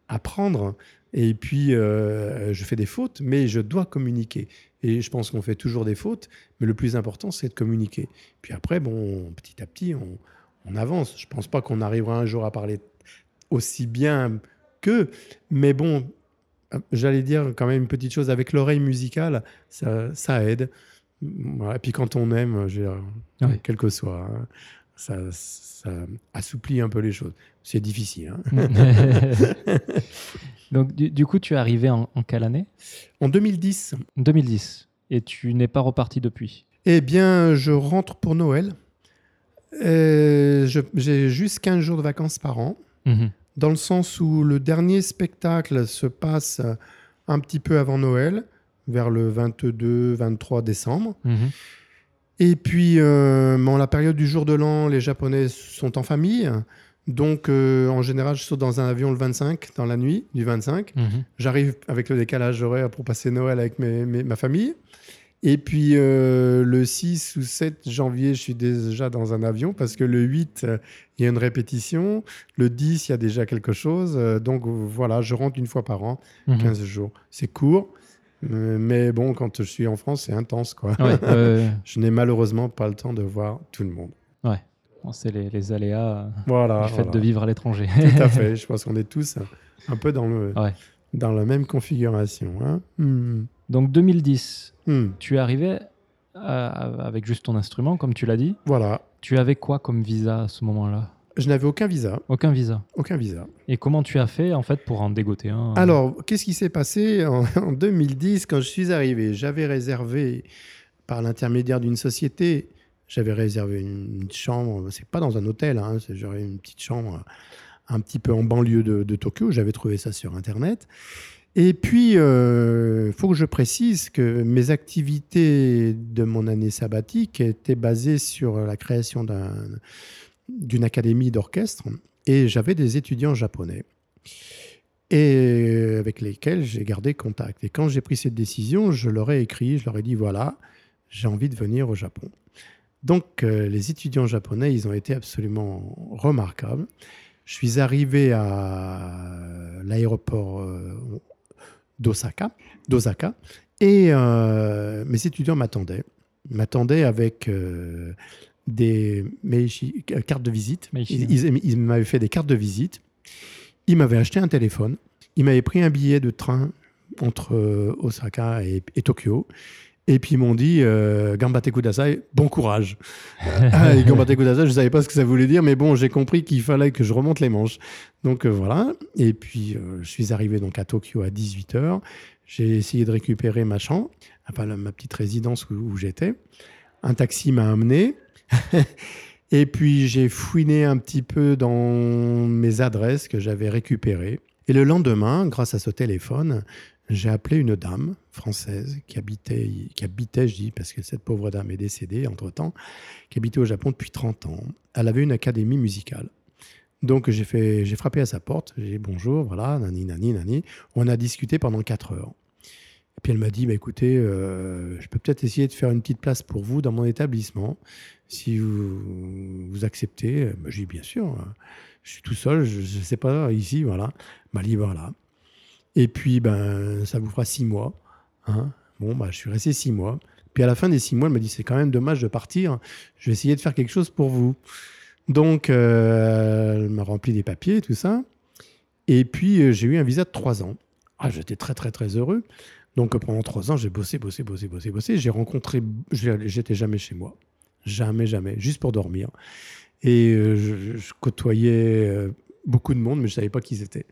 apprendre. Et puis, je fais des fautes, mais je dois communiquer. Et je pense qu'on fait toujours des fautes, mais le plus important, c'est de communiquer. Puis après, bon, petit à petit, on, on avance. Je pense pas qu'on arrivera un jour à parler aussi bien qu'eux, mais bon, j'allais dire quand même une petite chose avec l'oreille musicale, ça, ça aide. Voilà. Et puis quand on aime, je veux dire, Ouais. quel que soit, hein, ça, ça assouplit un peu les choses. C'est difficile. hein. Donc, du, du coup, tu es arrivé en, en quelle année? En 2010, 2010. Et tu n'es pas reparti depuis? eh bien, je rentre pour Noël. Euh, J'ai juste 15 jours de vacances par an, Mhm. dans le sens où le dernier spectacle se passe un petit peu avant Noël, vers le 22-23 décembre. Mhm. Et puis, euh, la période du jour de l'an, les Japonais sont en famille. Donc, euh, en général, je saute dans un avion le 25, dans la nuit du 25. Mhm. J'arrive avec le décalage horaire pour passer Noël avec mes- mes- ma famille. Et puis, euh, le 6 ou 7 janvier, je suis déjà dans un avion parce que le 8, euh, il y a une répétition. Le 10, il y a déjà quelque chose. Donc, voilà, je rentre une fois par an, Mhm. 15 jours. C'est court. Euh, Mais bon, quand je suis en France, c'est intense, quoi. Ouais, ouais, ouais. Je n'ai malheureusement pas le temps de voir tout le monde. Bon, c'est les, les aléas euh, Voilà. du fait voilà. de vivre à l'étranger. Tout à fait. Je pense qu'on est tous un peu dans, le, Ouais. dans la même configuration. hein. Hmm. Donc 2010, Hmm. tu es arrivé euh, avec juste ton instrument, comme tu l'as dit. Voilà. Tu avais quoi comme visa à ce moment-là? Je n'avais aucun visa. Aucun visa. Aucun visa. Et comment tu as fait en fait pour en dégoter un Alors, qu'est-ce qui s'est passé en, en 2010 quand je suis arrivé? J'avais réservé, par l'intermédiaire d'une société, j'avais réservé une, une chambre, c'est pas dans un hôtel, hein, genre une petite chambre un petit peu en banlieue de, de Tokyo, j'avais trouvé ça sur Internet. Et puis, il faut que je précise que mes activités de mon année sabbatique étaient basées sur la création d'un- d'une académie d'orchestre et j'avais des étudiants japonais et avec lesquels j'ai gardé contact. Et quand j'ai pris cette décision, je leur ai écrit, je leur ai dit voilà, j'ai envie de venir au Japon. Donc euh, les étudiants japonais, ils ont été absolument remarquables. Je suis arrivé à l'aéroport euh, d'Osaka, d'Osaka, et euh, mes étudiants m'attendaient, m'attendaient avec des meishi- euh, cartes de visite. Ils, ils- ils m'avaient fait des cartes de visite. Ils m'avaient acheté un téléphone. Ils m'avaient pris un billet de train entre euh, Osaka et, et Tokyo. Et puis ils m'ont dit euh, Gambate kudasai, bon courage. ah, et Gambate kudasai, je ne savais pas ce que ça voulait dire, mais bon, j'ai compris qu'il fallait que je remonte les manches. Donc euh, voilà. Et puis euh, je suis arrivé donc à Tokyo à 18h. J'ai essayé de récupérer ma chambre, enfin ma petite résidence où, où j'étais. Un taxi m'a amené. Et puis j'ai fouiné un petit peu dans mes adresses que j'avais récupérées. Et le lendemain, grâce à ce téléphone, j'ai appelé une dame française qui habitait, qui habitait, je dis, parce que cette pauvre dame est décédée entre-temps, qui habitait au Japon depuis 30 ans. Elle avait une académie musicale. Donc j'ai frappé à sa porte, j'ai dit bonjour, voilà, nani, nani, nani. On a discuté pendant 4 heures. Puis elle m'a dit, bah, écoutez, euh, je peux peut-être essayer de faire une petite place pour vous dans mon établissement, si vous, vous acceptez. Bah, j'ai dit, bien sûr, euh, je suis tout seul, je ne sais pas, ici, voilà. M'a dit, voilà. Et puis, ben, ça vous fera six mois. hein. Bon, bah, je suis resté six mois. Puis à la fin des six mois, elle m'a dit, c'est quand même dommage de partir, je vais essayer de faire quelque chose pour vous. Donc, euh, elle m'a rempli des papiers, tout ça. Et puis, euh, j'ai eu un visa de trois ans. Ah, j'étais très, très, très heureux. Donc, pendant trois ans, j'ai bossé, bossé, bossé, bossé, bossé. J'ai rencontré, j'étais jamais chez moi. Jamais, jamais. Juste pour dormir. Et euh, je, je côtoyais euh, beaucoup de monde, mais je savais pas qui c'était.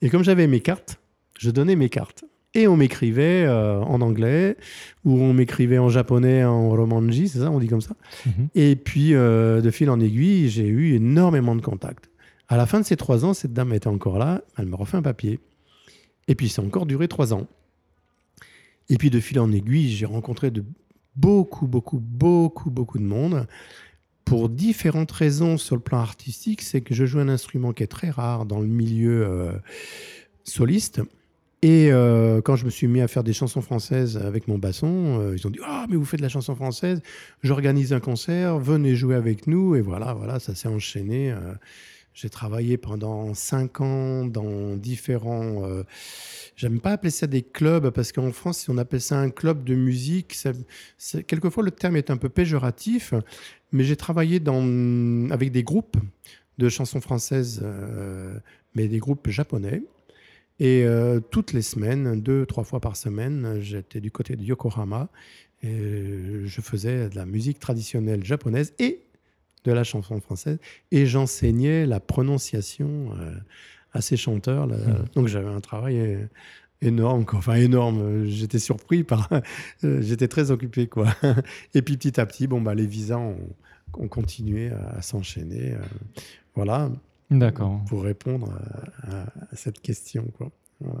Et comme j'avais mes cartes, je donnais mes cartes. Et on m'écrivait euh, en anglais, ou on m'écrivait en japonais, en romanji, c'est ça, on dit comme ça. Mhm. Et puis, euh, de fil en aiguille, j'ai eu énormément de contacts. À la fin de ces trois ans, cette dame était encore là. Elle me refait un papier. Et puis, ça a encore duré trois ans. Et puis, de fil en aiguille, j'ai rencontré de beaucoup, beaucoup, beaucoup, beaucoup de monde. Pour différentes raisons sur le plan artistique, c'est que je joue un instrument qui est très rare dans le milieu euh, soliste. Et euh, quand je me suis mis à faire des chansons françaises avec mon basson, euh, ils ont dit Ah, mais vous faites de la chanson française J'organise un concert, venez jouer avec nous. Et voilà, voilà ça s'est enchaîné. J'ai travaillé pendant cinq ans dans différents. Euh, J'aime pas appeler ça des clubs parce qu'en France, si on appelle ça un club de musique, quelquefois le terme est un peu péjoratif. Mais j'ai travaillé avec des groupes de chansons françaises, euh, mais des groupes japonais. Et euh, toutes les semaines, deux, trois fois par semaine, j'étais du côté de Yokohama Et je faisais de la musique traditionnelle japonaise et de la chanson française. Et j'enseignais la prononciation euh, à ces chanteurs. là. Mhm. Donc j'avais un travail euh, énorme, quoi. enfin énorme. J'étais surpris par, euh, j'étais très occupé, quoi. Et puis petit à petit, bon bah les visas ont, ont continué à, s'enchaîner. voilà, D'accord. pour répondre à, à- à cette question, quoi. Voilà.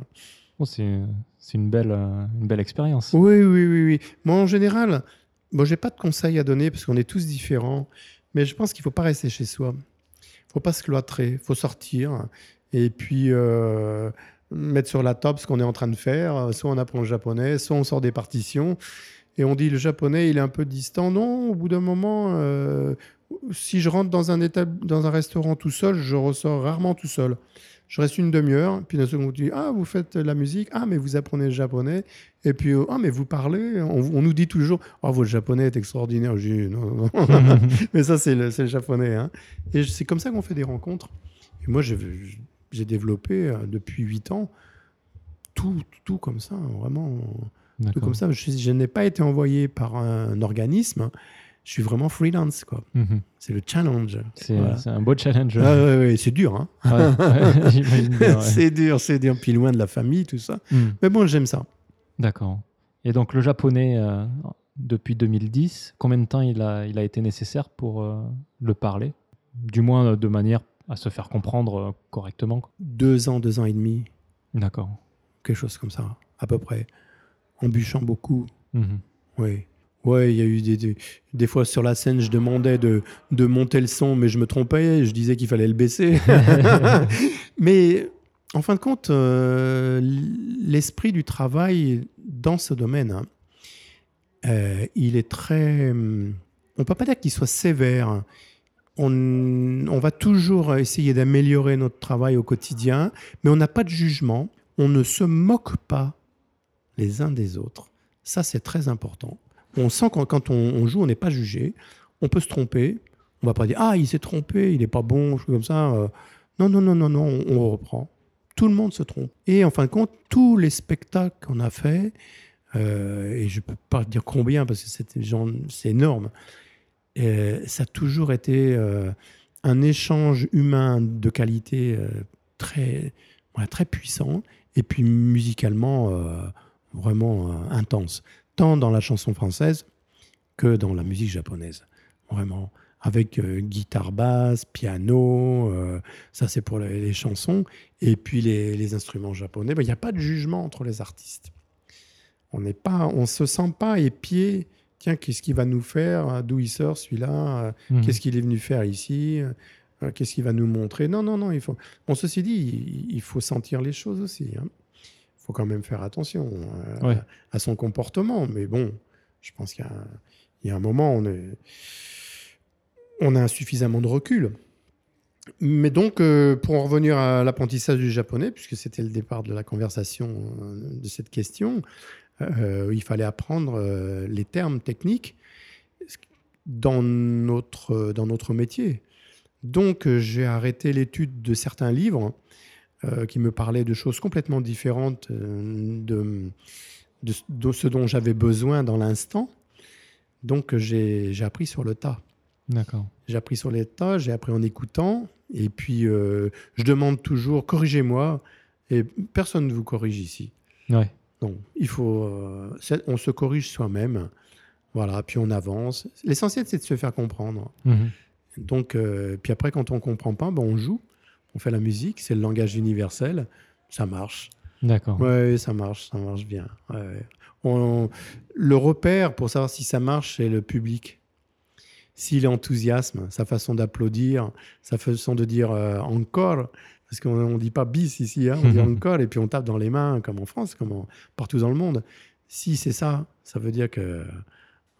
Oh, c'est une belle, une belle expérience. Oui, oui, oui, oui. Moi, en général, bon, j'ai pas de conseils à donner parce qu'on est tous différents. Mais je pense qu'il faut pas rester chez soi. Il faut pas se cloîtrer. Il faut sortir et puis euh, mettre sur la table ce qu'on est en train de faire. Soit on apprend le japonais, soit on sort des partitions et on dit le japonais, il est un peu distant. Non, au bout d'un moment, euh, si je rentre dans un, dans un restaurant tout seul, je ressors rarement tout seul. Je reste une demi-heure, puis d'un second, on dit Ah, vous faites la musique, ah, mais vous apprenez le japonais, et puis Ah, mais vous parlez? On, on nous dit toujours Oh, votre japonais est extraordinaire. Je dis Non, non, non. mais ça, c'est le, le japonais. hein. Et c'est comme ça qu'on fait des rencontres. Et moi, j'ai développé euh, depuis 8 ans tout, tout comme ça, vraiment. Tout comme ça. Je, je n'ai pas été envoyé par un organisme. Je suis vraiment freelance, quoi. Mhm. C'est le challenge. C'est Voilà. un beau challenge. Ah, ouais, ouais, c'est dur, hein. Ouais, c'est dur, c'est dur. Puis loin de la famille, tout ça. Hmm. Mais bon, j'aime ça. D'accord. Et donc le japonais, euh, depuis 2010, combien de temps il a, il a été nécessaire pour euh, le parler? Du moins euh, de manière à se faire comprendre euh, correctement. quoi. Deux ans, deux ans et demi, D'accord. quelque chose comme ça, à peu près. En bûchant beaucoup. Mhm. Oui. Ouais, il y a eu des, des, des fois sur la scène, je demandais de, de monter le son, mais je me trompais, je disais qu'il fallait le baisser. mais en fin de compte, euh, l'esprit du travail dans ce domaine, hein, euh, il est très. hum, On ne peut pas dire qu'il soit sévère. On, on va toujours essayer d'améliorer notre travail au quotidien, mais on n'a pas de jugement. On ne se moque pas les uns des autres. Ça, c'est très important. On sent que quand on, joue, on n'est pas jugé. On peut se tromper. On va pas dire ah il s'est trompé, il n'est pas bon, comme ça. Euh, Non non non non non, on, reprend. Tout le monde se trompe. Et en fin de compte, tous les spectacles qu'on a fait, euh, et je peux pas dire combien parce que c'est énorme. euh, ça a toujours été un échange humain de qualité très très puissant et puis musicalement vraiment intense, tant dans la chanson française que dans la musique japonaise. Vraiment, avec euh, guitare basse, piano, euh, ça c'est pour les, les chansons, et puis les, les instruments japonais. Ben, Il n'y a pas de jugement entre les artistes. On n'est pas, on se sent pas épié. Tiens, qu'est-ce qu'il va nous faire? D'où il sort celui-là? Mhm. Qu'est-ce qu'il est venu faire ici? Euh, Qu'est-ce qu'il va nous montrer? Non, non, non. Il faut. Bon, ceci dit, il, il faut sentir les choses aussi. Il faut quand même faire attention euh, Ouais. à son comportement. Mais bon, je pense qu'il y a, un- il y a un moment, on, est, on a suffisamment de recul. Mais donc, euh, pour en revenir à l'apprentissage du japonais, puisque c'était le départ de la conversation euh, de cette question, euh, il fallait apprendre les termes techniques dans notre, dans notre métier. Donc, j'ai arrêté l'étude de certains livres euh, qui me parlaient de choses complètement différentes euh, de, de, de ce dont j'avais besoin dans l'instant. Donc, j'ai appris sur le tas. D'accord. J'ai appris sur le tas, j'ai appris en écoutant. Et puis, euh, je demande toujours, corrigez-moi. Et personne ne vous corrige ici. Ouais. Non, il faut. euh, on se corrige soi-même. Voilà, puis on avance. L'essentiel, c'est de se faire comprendre. Mhm. Donc, euh, puis après, quand on comprend pas, ben, on joue. On fait la musique, c'est le langage universel. Ça marche. D'accord. Ouais, ça marche, ça marche bien. Ouais, ouais. On- le repère pour savoir si ça marche, c'est le public. S'il est enthousiasme, sa façon d'applaudir, sa façon de dire euh, encore, parce qu'on ne dit pas bis ici, hein, on dit encore, et puis on tape dans les mains, comme en France, comme en- partout dans le monde. Si c'est ça, ça veut dire que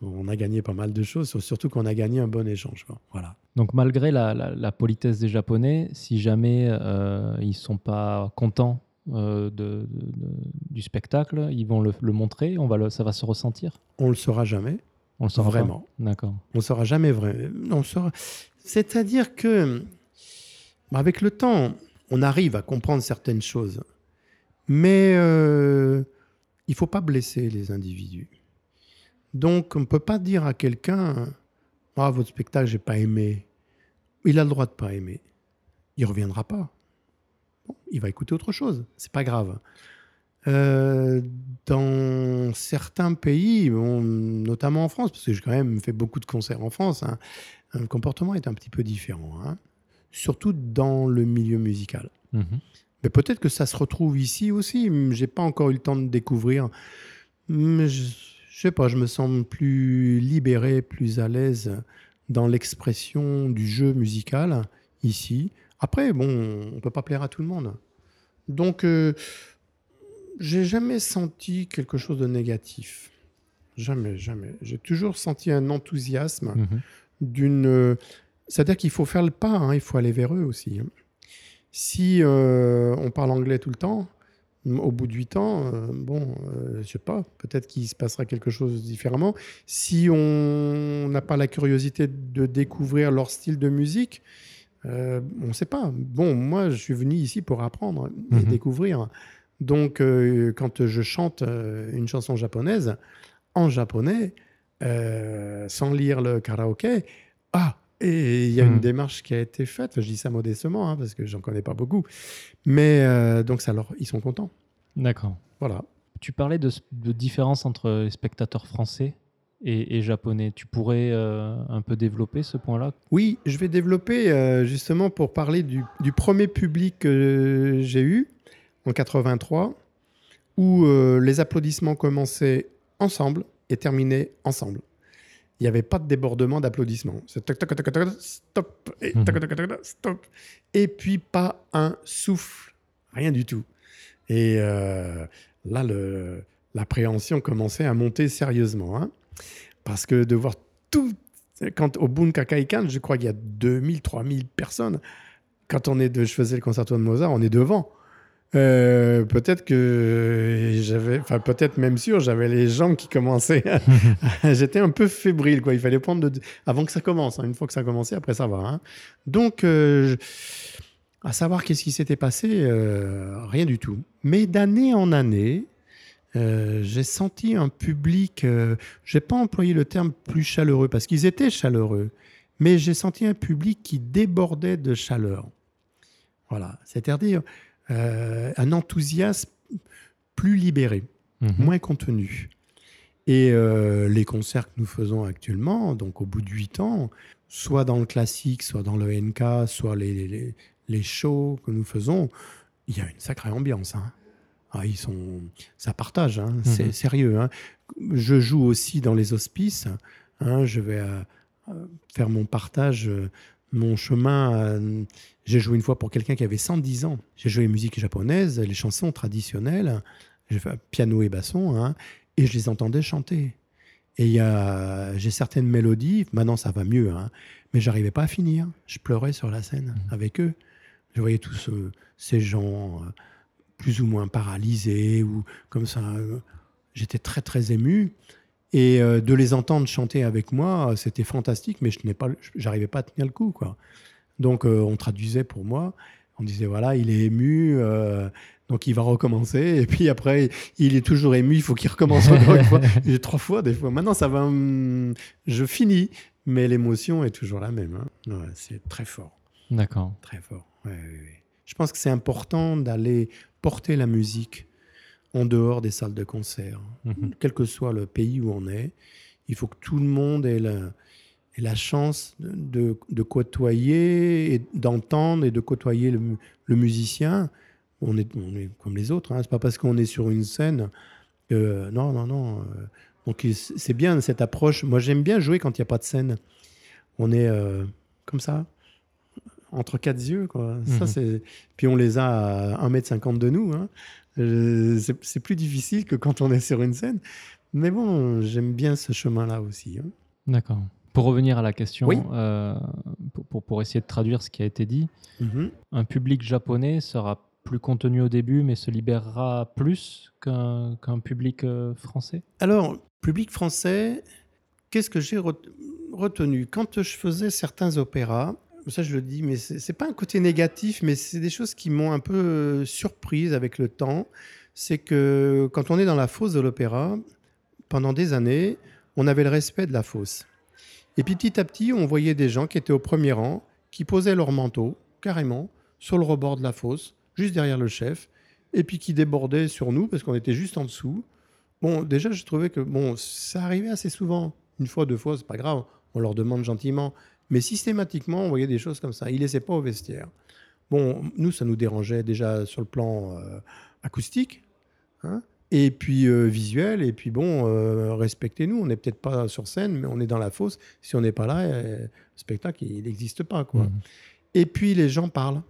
on a gagné pas mal de choses, surtout qu'on a gagné un bon échange. Voilà. Donc malgré la, la- la politesse des Japonais, si jamais euh, ils sont pas contents euh, de, du spectacle, ils vont le, le montrer, on va le, ça va se ressentir? On le saura jamais. On le saura Vraiment. D'accord. On ne saura jamais vrai. On saura... C'est-à-dire que, bah, avec le temps, on arrive à comprendre certaines choses. Mais euh, il ne faut pas blesser les individus. Donc, on ne peut pas dire à quelqu'un Ah, votre spectacle, j'ai pas aimé. Il a le droit de pas aimer. Il reviendra pas. Bon, il va écouter autre chose. C'est pas grave. Euh, dans certains pays, bon, notamment en France, parce que j'ai quand même fait beaucoup de concerts en France, hein, le comportement est un petit peu différent. hein. Surtout dans le milieu musical. Mhm. Mais peut-être que ça se retrouve ici aussi. J'ai pas encore eu le temps de découvrir. Mais je, je sais pas, je me sens plus libéré, plus à l'aise dans l'expression du jeu musical ici. Après, bon, on peut pas plaire à tout le monde. Donc, euh, j'ai jamais senti quelque chose de négatif. Jamais, jamais. J'ai toujours senti un enthousiasme Mhm. d'une. euh, C'est-à-dire qu'il faut faire le pas, hein, il faut aller vers eux aussi. hein. Si euh, on parle anglais tout le temps, au bout de huit ans, euh, bon, euh, je sais pas, peut-être qu'il se passera quelque chose différemment. Si on n'a pas la curiosité de découvrir leur style de musique, euh, on ne sait pas. Bon, moi, je suis venu ici pour apprendre et Mhm. découvrir. Donc, euh, quand je chante euh, une chanson japonaise, en japonais, sans lire le karaoké, ah, et il y a une Mhm. démarche qui a été faite. Je dis ça modestement hein, parce que j'en connais pas beaucoup, mais euh, donc ça leur, ils sont contents. D'accord. Voilà. Tu parlais de, de différence entre les spectateurs français et, et japonais. Tu pourrais euh, un peu développer ce point-là? Oui, je vais développer euh, justement pour parler du, du premier public que j'ai eu en 83, où euh, les applaudissements commençaient ensemble et terminaient ensemble. Il n'y avait pas de débordement d'applaudissements. C'est toc, toc, toc, toc, stop, et Mhm. toc, toc, toc, toc, stop. Et puis pas un souffle, rien du tout. Et euh, là, le- l'appréhension commençait à monter sérieusement. hein. Parce que de voir tout quand au Bunkakaikan, je crois qu'il y a 2000, 3000 personnes. Quand on est de, je faisais le concerto de Mozart, on est devant. Euh, peut-être que j'avais, enfin peut-être même sûr, j'avais les jambes qui commençaient. J'étais un peu fébrile, quoi. Il fallait prendre de- avant que ça commence. hein. Une fois que ça a commencé, après ça va. hein. Donc, euh, je- à savoir qu'est-ce qui s'était passé, euh, rien du tout. Mais d'année en année, j'ai senti un public. J'ai pas employé le terme plus chaleureux parce qu'ils étaient chaleureux, mais j'ai senti un public qui débordait de chaleur. Voilà, c'est-à-dire euh, un enthousiasme plus libéré, Mhm. moins contenu. Et euh, les concerts que nous faisons actuellement, donc au bout de huit ans, soit dans le classique, soit dans le NK, soit les, les, les shows que nous faisons, il y a une sacrée ambiance. hein. Ah, ils sont, ça partage, hein, c'est Mhm. sérieux. hein. Je joue aussi dans les hospices. je vais euh, faire mon partage, mon chemin. Euh, J'ai joué une fois pour quelqu'un qui avait 110 ans. J'ai joué musique japonaise, les chansons traditionnelles, piano et basson, hein, et je les entendais chanter. Et j'ai certaines mélodies, maintenant ça va mieux, hein, mais j'arrivais pas à finir. Je pleurais sur la scène avec eux. Je voyais tous ce- ces gens euh, plus ou moins paralysés ou comme ça. euh, J'étais très très ému. Et euh, de les entendre chanter avec moi, euh, c'était fantastique, mais je n'ai pas, pas à tenir le coup, quoi. Donc euh, on traduisait pour moi. On disait voilà, il est ému, euh, donc il va recommencer. Et puis après, il est toujours ému, il faut qu'il recommence encore une fois. J'ai trois fois des fois. Maintenant, ça va, hum, je finis, mais l'émotion est toujours la même. hein. Ouais, c'est très fort, D'accord. très fort. Ouais, ouais, ouais. Je pense que c'est important d'aller porter la musique en dehors des salles de concert Mhm. quel que soit le pays où on est, il faut que tout le monde ait la, ait la chance de, de- de côtoyer et d'entendre et de côtoyer le, mu- le musicien. On est, on est comme les autres. Hein. C'est pas parce qu'on est sur une scène que non, non, non. euh, Donc c'est bien cette approche. Moi, j'aime bien jouer quand il n'y a pas de scène. On est euh, comme ça, entre quatre yeux. Quoi. Ça, Mhm. Puis on les a à 1m50 de nous. hein. Euh, c'est, c'est plus difficile que quand on est sur une scène. Mais bon, j'aime bien ce chemin-là aussi. hein. D'accord. Pour revenir à la question, Oui. euh, pour, pour- pour essayer de traduire ce qui a été dit, Mhm. un public japonais sera plus contenu au début, mais se libérera plus qu'un public euh, français? Alors, public français, qu'est-ce que j'ai ret- retenu? Quand je faisais certains opéras, ça je le dis, mais c'est c'est pas un côté négatif, mais c'est des choses qui m'ont un peu euh, surprise avec le temps. C'est que quand on est dans la fosse de l'opéra, pendant des années, on avait le respect de la fosse. Et puis petit à petit, on voyait des gens qui étaient au premier rang, qui posaient leur manteau, carrément, sur le rebord de la fosse, juste derrière le chef, et puis qui débordaient sur nous, parce qu'on était juste en dessous. Bon, déjà, je trouvais que bon, ça arrivait assez souvent. Une fois, deux fois, c'est pas grave, on leur demande gentiment. Mais systématiquement, on voyait des choses comme ça. Ils laissaient pas au vestiaire. Bon, nous, ça nous dérangeait déjà sur le plan euh, acoustique. Hein et puis euh, visuel, et puis bon, euh, respectez-nous, on n'est peut-être pas sur scène, mais on est dans la fosse. Si on n'est pas là, le spectacle, il n'existe pas. Quoi. Mhm. Et puis les gens parlent.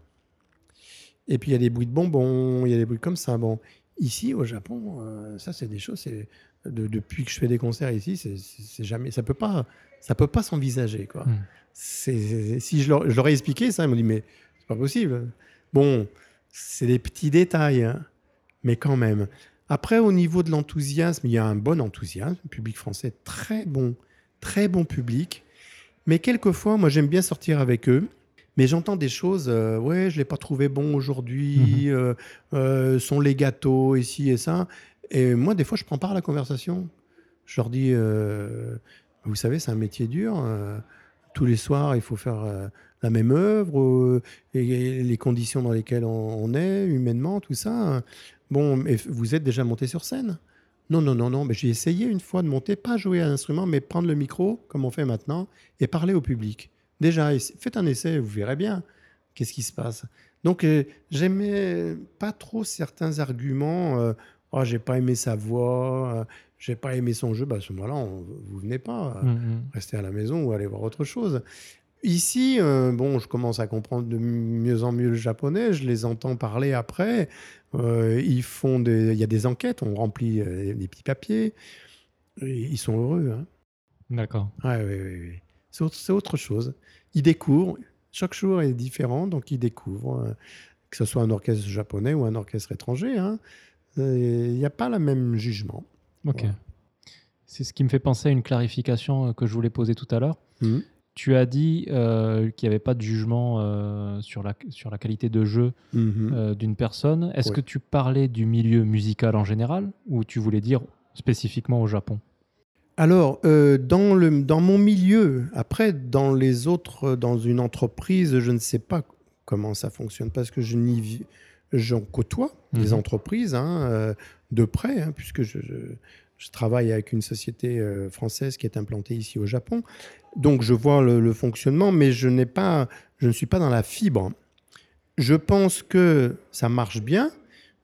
Et puis il y a des bruits de bonbons, il y a des bruits comme ça. Bon, ici au Japon, ça c'est des choses. C'est de- depuis que je fais des concerts ici, c'est- jamais, ça peut pas, ça peut pas s'envisager quoi. C'est- si je leur, je leur ai expliqué ça, ils m'ont dit mais c'est pas possible. Bon, c'est des petits détails, hein, mais quand même. Après, au niveau de l'enthousiasme, il y a un bon enthousiasme. Le public français, très bon, très bon public. Mais quelquefois, moi, j'aime bien sortir avec eux. Mais j'entends des choses, euh, ouais, je l'ai pas trouvé bon aujourd'hui, euh, euh, sont les gâteaux, ici et ça. Et moi, des fois, je prends part à la conversation. Je leur dis, vous savez, c'est un métier dur. tous les soirs, il faut faire la même œuvre, et, les conditions dans lesquelles on, on est, humainement, tout ça. Bon, mais vous êtes déjà monté sur scène Non, non, non, non. Mais j'ai essayé une fois de monter, pas jouer à l'instrument, mais prendre le micro, comme on fait maintenant, et parler au public. Déjà, faites un essai, vous verrez bien qu'est-ce qui se passe. Donc, euh, j'aimais pas trop certains arguments. Euh, oh, j'ai pas aimé sa voix, euh, j'ai pas aimé son jeu. Bah, à ce moment-là, on- vous venez pas. Mhm. rester à la maison ou aller voir autre chose. Ici, euh, bon, je commence à comprendre de mieux en mieux le japonais. Je les entends parler après. Euh, ils font des, il y a des enquêtes. On remplit euh, des petits papiers. Et ils sont heureux. Hein. D'accord. Ouais, ouais, ouais, ouais. C'est autre, autre chose. Ils découvrent. Chaque jour est différent, donc ils découvrent. que ce soit un orchestre japonais ou un orchestre étranger. hein. Il n'y a pas le même jugement. Ok. Voilà. C'est ce qui me fait penser à une clarification que je voulais poser tout à l'heure. Mhm. Tu as dit euh, qu'il n'y avait pas de jugement euh, sur, la, sur la qualité de jeu Mhm. euh, d'une personne. Est-ce Oui. que tu parlais du milieu musical en général ou tu voulais dire spécifiquement au Japon? Alors, dans, le, dans mon milieu, après, dans les autres, dans une entreprise, je ne sais pas comment ça fonctionne parce que je n'y j'en côtoie les Mhm. entreprises hein, de près, hein, puisque je, je- je travaille avec une société euh, française qui est implantée ici au Japon. Donc, je vois le, fonctionnement, mais je n'ai pas, je ne suis pas dans la fibre. Je pense que ça marche bien,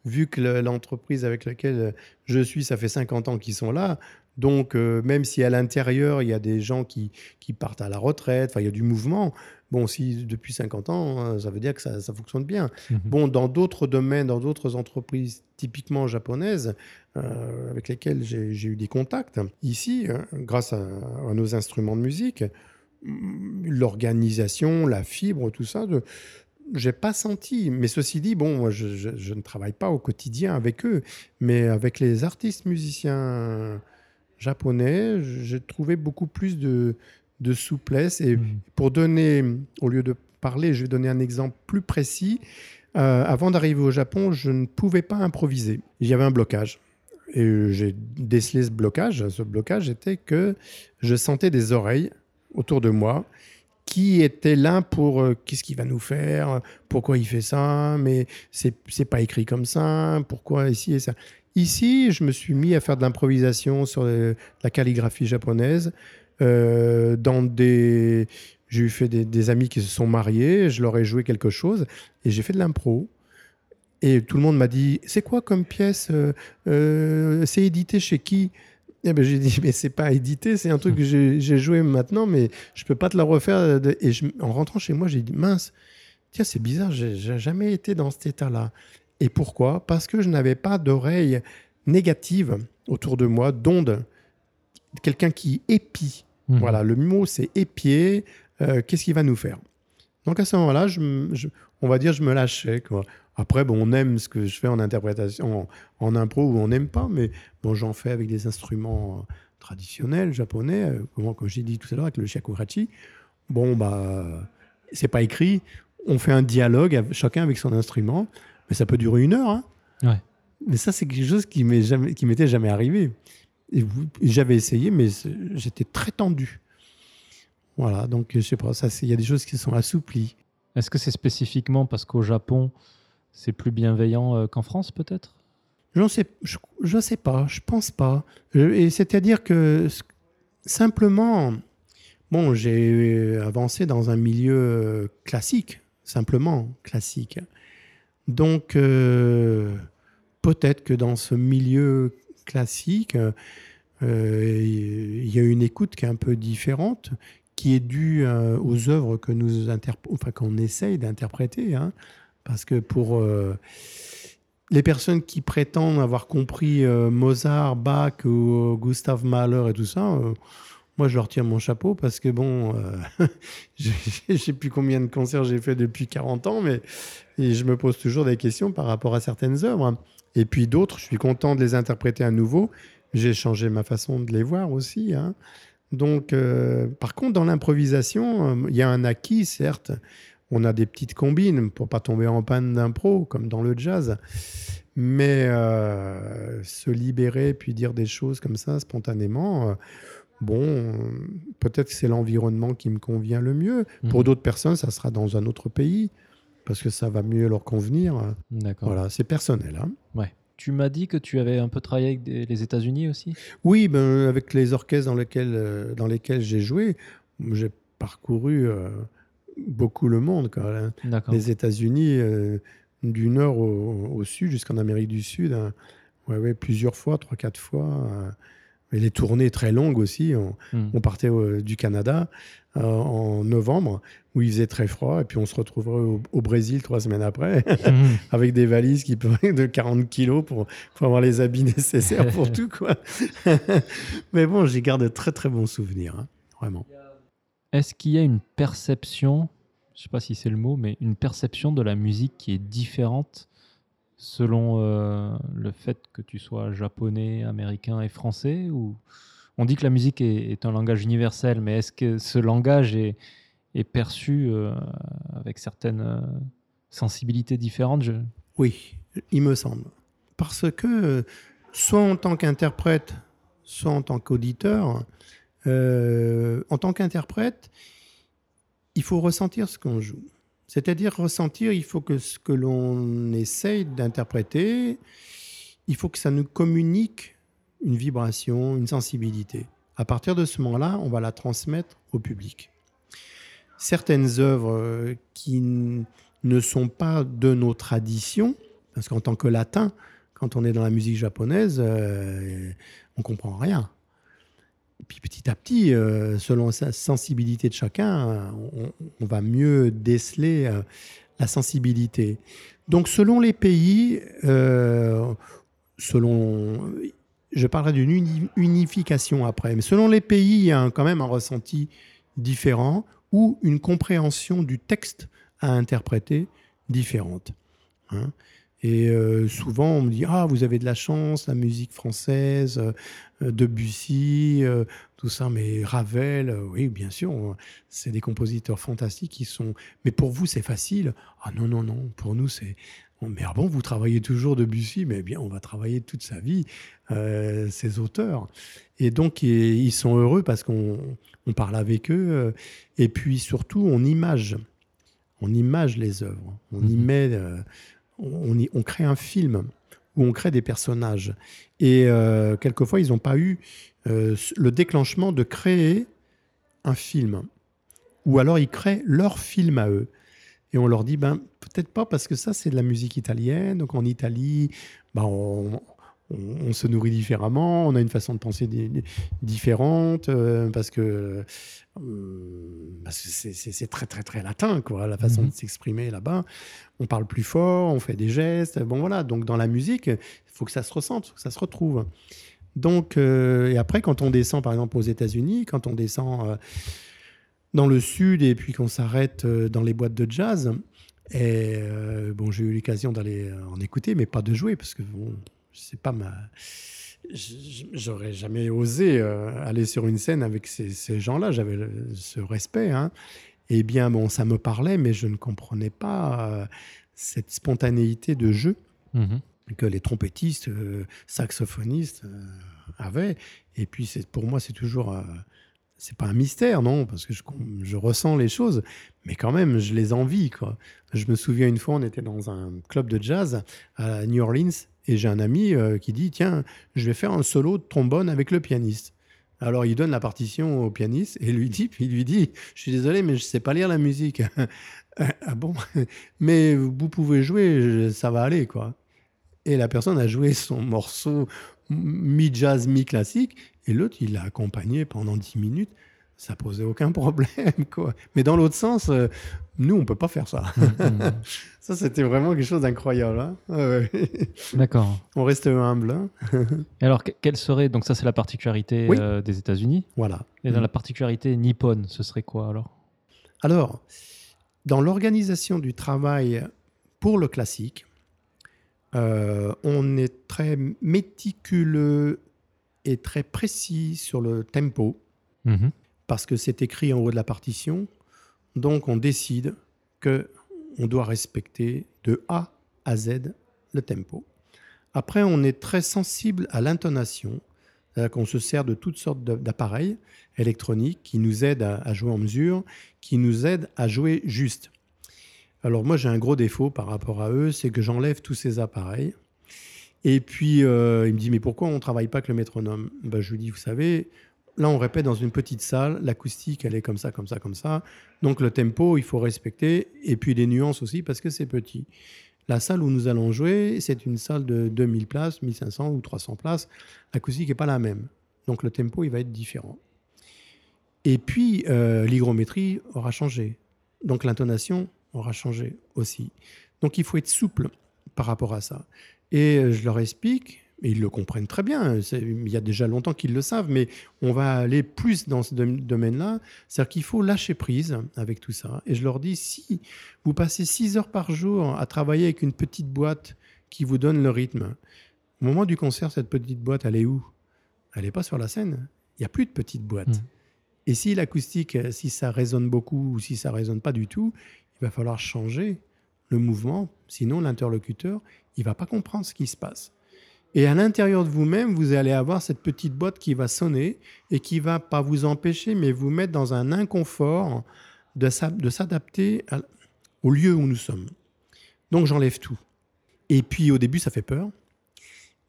vu que le- l'entreprise avec laquelle je suis, ça fait 50 ans qu'ils sont là. Donc, euh, même si à l'intérieur, il y a des gens qui, qui partent à la retraite, enfin, il y a du mouvement, bon, si depuis 50 ans, euh, ça veut dire que ça, ça fonctionne bien. Mhm. Bon, dans d'autres domaines, dans d'autres entreprises typiquement japonaises, euh, avec lesquelles j'ai eu des contacts, ici, hein, grâce à, à nos instruments de musique, mm, l'organisation, la fibre, tout ça, de, j'ai pas senti. Mais ceci dit, bon, moi, je, je- je ne travaille pas au quotidien avec eux, mais avec les artistes musiciens japonais, j'ai trouvé beaucoup plus de, de souplesse. Et Mhm. pour donner, au lieu de parler, je vais donner un exemple plus précis. Euh, avant d'arriver au Japon, je ne pouvais pas improviser. Il y avait un blocage. Et j'ai décelé ce blocage. Ce blocage était que je sentais des oreilles autour de moi qui étaient là pour euh, qu'est-ce qu'il va nous faire, pourquoi il fait ça, mais c'est pas écrit comme ça, pourquoi ici et ça? Ici, je me suis mis à faire de l'improvisation sur la calligraphie japonaise. euh, dans des, j'ai eu fait des, amis qui se sont mariés, je leur ai joué quelque chose et j'ai fait de l'impro. Et tout le monde m'a dit C'est quoi comme pièce euh, euh, C'est édité chez qui? Eh ben, J'ai dit Mais c'est pas édité, c'est un truc que j'ai joué maintenant, mais je peux pas te la refaire. Et en rentrant chez moi, j'ai dit Mince, tiens, c'est bizarre, j'ai jamais été dans cet état-là. Et pourquoi? Parce que je n'avais pas d'oreille négative autour de moi, d'onde. Quelqu'un qui épie. Mhm. Voilà, le mot c'est épier. euh, Qu'est-ce qu'il va nous faire? Donc à ce moment-là, je, me- je- on va dire, je me lâchais. Quoi. Après, bon, on aime ce que je fais en interprétation, en, en impro ou on n'aime pas, mais bon, j'en fais avec des instruments euh, traditionnels japonais, euh, comme, comme j'ai dit tout à l'heure avec le shakuhachi. Bon, bah, c'est pas écrit. On fait un dialogue, chacun avec son instrument, mais ça peut durer une heure. hein. Ouais. Mais ça, c'est quelque chose qui m'est jamais, qui m'était jamais arrivé. Et j'avais essayé, mais j'étais très tendu. Voilà, donc je sais pas, ça, il y a des choses qui sont assouplies. Est-ce que c'est spécifiquement parce qu'au Japon, c'est plus bienveillant euh, qu'en France, peut-être? J'en sais, je, je sais pas, je pense pas. Euh, Et c'est-à-dire que simplement, bon, j'ai avancé dans un milieu euh, classique, simplement classique. Donc, euh, peut-être que dans ce milieu classique, euh, il y a une écoute qui est un peu différente, qui est due euh, aux œuvres que nous enfin, qu'on essaye d'interpréter. hein. parce que pour les personnes qui prétendent avoir compris Mozart, Bach ou Gustav Mahler et tout ça, moi je leur tire mon chapeau parce que bon, euh, je je sais plus combien de concerts j'ai fait depuis 40 ans, mais je me pose toujours des questions par rapport à certaines œuvres. Et puis d'autres, je suis content de les interpréter à nouveau. J'ai changé ma façon de les voir aussi. hein. Donc, euh, par contre, dans l'improvisation, il y a un acquis, certes. On a des petites combines pour pas tomber en panne d'impro, comme dans le jazz. Mais euh, se libérer puis dire des choses comme ça spontanément, euh, bon, euh, peut-être que c'est l'environnement qui me convient le mieux. Pour Mhm. d'autres personnes, ça sera dans un autre pays parce que ça va mieux leur convenir. D'accord. Voilà, c'est personnel. hein. Ouais. Tu m'as dit que tu avais un peu travaillé avec des- les États-Unis aussi? Oui, ben, avec les orchestres dans lesquels, euh, dans lesquels j'ai joué, j'ai parcouru euh, beaucoup le monde. Quoi, hein. D'accord. Les États-Unis, euh, du nord au, au sud, jusqu'en Amérique du Sud, hein. ouais, ouais, plusieurs fois, trois, quatre fois. euh. Et les tournées très longues aussi. On, Hmm. on partait euh, du Canada euh, en novembre, où il faisait très froid, et puis on se retrouverait au, au Brésil trois semaines après, Mhm. avec des valises qui pesaient de 40 kilos pour, pour avoir les habits nécessaires pour tout. Quoi. Mais bon, j'y garde de très très bons souvenirs, hein, vraiment. Est-ce qu'il y a une perception, je sais pas si c'est le mot, mais une perception de la musique qui est différente selon euh, le fait que tu sois japonais, américain et français ou on dit que la musique est, un langage universel, mais est-ce que ce langage est, perçu euh, avec certaines euh, sensibilités différentes? Oui, il me semble. Parce que, soit en tant qu'interprète, soit en tant qu'auditeur, en tant qu'interprète, il faut ressentir ce qu'on joue. C'est-à-dire ressentir, il faut que ce que l'on essaye d'interpréter, il faut que ça nous communique une vibration, une sensibilité. À partir de ce moment-là, on va la transmettre au public. Certaines œuvres euh, qui ne sont pas de nos traditions, parce qu'en tant que latin, quand on est dans la musique japonaise, euh, on comprend rien. Puis petit à petit, euh, selon sa sensibilité de chacun, euh, on, va mieux déceler euh, la sensibilité. Donc selon les pays, selon, je parlerai d'une uni- unification après, mais selon les pays, il y a quand même un ressenti différent ou une compréhension du texte à interpréter différente. hein. Et euh, souvent, on me dit Ah, vous avez de la chance, la musique française, euh, euh, Debussy, euh, tout ça, mais Ravel, oui, bien sûr, on- c'est des compositeurs fantastiques qui sont. Mais pour vous, c'est facile Ah non, non, non, pour nous, c'est. Oh, Mais ah bon, vous travaillez toujours Debussy, mais bien, on va travailler toute sa vie, euh, ces auteurs. Et donc, ils sont heureux parce qu'on on parle avec eux. Et puis surtout, on image. On image les œuvres. On y Mhm. met. euh, on, y- crée un film où on crée des personnages. Et euh, quelquefois, ils n'ont pas eu euh, le déclenchement de créer un film. Ou alors, ils créent leur film à eux. Et on leur dit, ben, peut-être pas parce que ça, c'est de la musique italienne. Donc en Italie, ben, on, on- on se nourrit différemment, on a une façon de penser di- différente, euh, parce que euh, c'est très, très, très latin, quoi, la façon Mhm. de s'exprimer là-bas. On parle plus fort, on fait des gestes. Bon, voilà. Donc dans la musique, il faut que ça se ressente, faut que ça se retrouve. Donc, euh, et après, quand on descend, par exemple, aux États-Unis, quand on descend dans le sud et puis qu'on s'arrête dans les boîtes de jazz, et euh, bon, j'ai eu l'occasion d'aller en écouter, mais pas de jouer, parce que bon, c'est pas ma. J'aurais jamais osé euh, aller sur une scène avec ces, ces gens-là. J'avais ce respect. Hein. Eh bien, bon, ça me parlait, mais je ne comprenais pas euh, cette spontanéité de jeu. Mhm. que les trompettistes, euh, saxophonistes euh, avaient. Et puis, c'est, pour moi, c'est toujours. euh, c'est pas un mystère, non, parce que je, je ressens les choses, mais quand même, je les envie, quoi. Je me souviens une fois, on était dans un club de jazz à New Orleans, et j'ai un ami euh, qui dit Tiens, je vais faire un solo de trombone avec le pianiste. Alors, il donne la partition au pianiste et lui dit, puis il lui dit Je suis désolé, mais je sais pas lire la musique. ah bon? Mais vous pouvez jouer, ça va aller, quoi. Et la personne a joué son morceau mi-jazz, mi-classique, et l'autre, il l'a accompagné pendant 10 minutes. Ça posait aucun problème, quoi. Mais dans l'autre sens, euh, nous, on peut pas faire ça. Mhm. Ça, c'était vraiment quelque chose d'incroyable. hein. Ouais. D'accord. on reste humble. hein. Et alors, que- quelle serait, donc ça c'est la particularité Oui. euh, des États-Unis, Voilà. et dans la particularité nippone, ce serait quoi alors? Alors, dans l'organisation du travail pour le classique, euh, on est très méticuleux et très précis sur le tempo, Mhm. Parce que c'est écrit en haut de la partition. Donc, on décide que on doit respecter de A à Z le tempo. Après, on est très sensible à l'intonation, c'est-à-dire qu'on se sert de toutes sortes d'appareils électroniques qui nous aident à jouer en mesure, qui nous aident à jouer juste. Alors moi, j'ai un gros défaut par rapport à eux, c'est que j'enlève tous ces appareils. Et puis, euh, il me dit, mais pourquoi on ne travaille pas avec le métronome? Ben, Je lui dis, vous savez, là, on répète dans une petite salle, l'acoustique, elle est comme ça, comme ça, comme ça. Donc le tempo, il faut respecter, et puis les nuances aussi, parce que c'est petit. La salle où nous allons jouer, c'est une salle de 2000 places, 1500 ou 300 places. L'acoustique n'est pas la même. Donc le tempo, il va être différent. Et puis, euh, l'hygrométrie aura changé. Donc l'intonation aura changé aussi. Donc il faut être souple par rapport à ça. Et euh, je leur explique, ils le comprennent très bien. Il y a déjà longtemps qu'ils le savent, mais on va aller plus dans ce dom- domaine-là. C'est-à-dire qu'il faut lâcher prise avec tout ça. Et je leur dis, si vous passez 6 heures par jour à travailler avec une petite boîte qui vous donne le rythme, au moment du concert, cette petite boîte, elle est où? Elle n'est pas sur la scène. Il n'y a plus de petite boîte. Mhm. Et si l'acoustique, si ça résonne beaucoup ou si ça résonne pas du tout, il va falloir changer le mouvement. Sinon, l'interlocuteur, il va pas comprendre ce qui se passe. Et à l'intérieur de vous-même, vous allez avoir cette petite boîte qui va sonner et qui va pas vous empêcher, mais vous mettre dans un inconfort de s'a- de s'adapter au lieu où nous sommes. Donc j'enlève tout. Et puis au début, ça fait peur.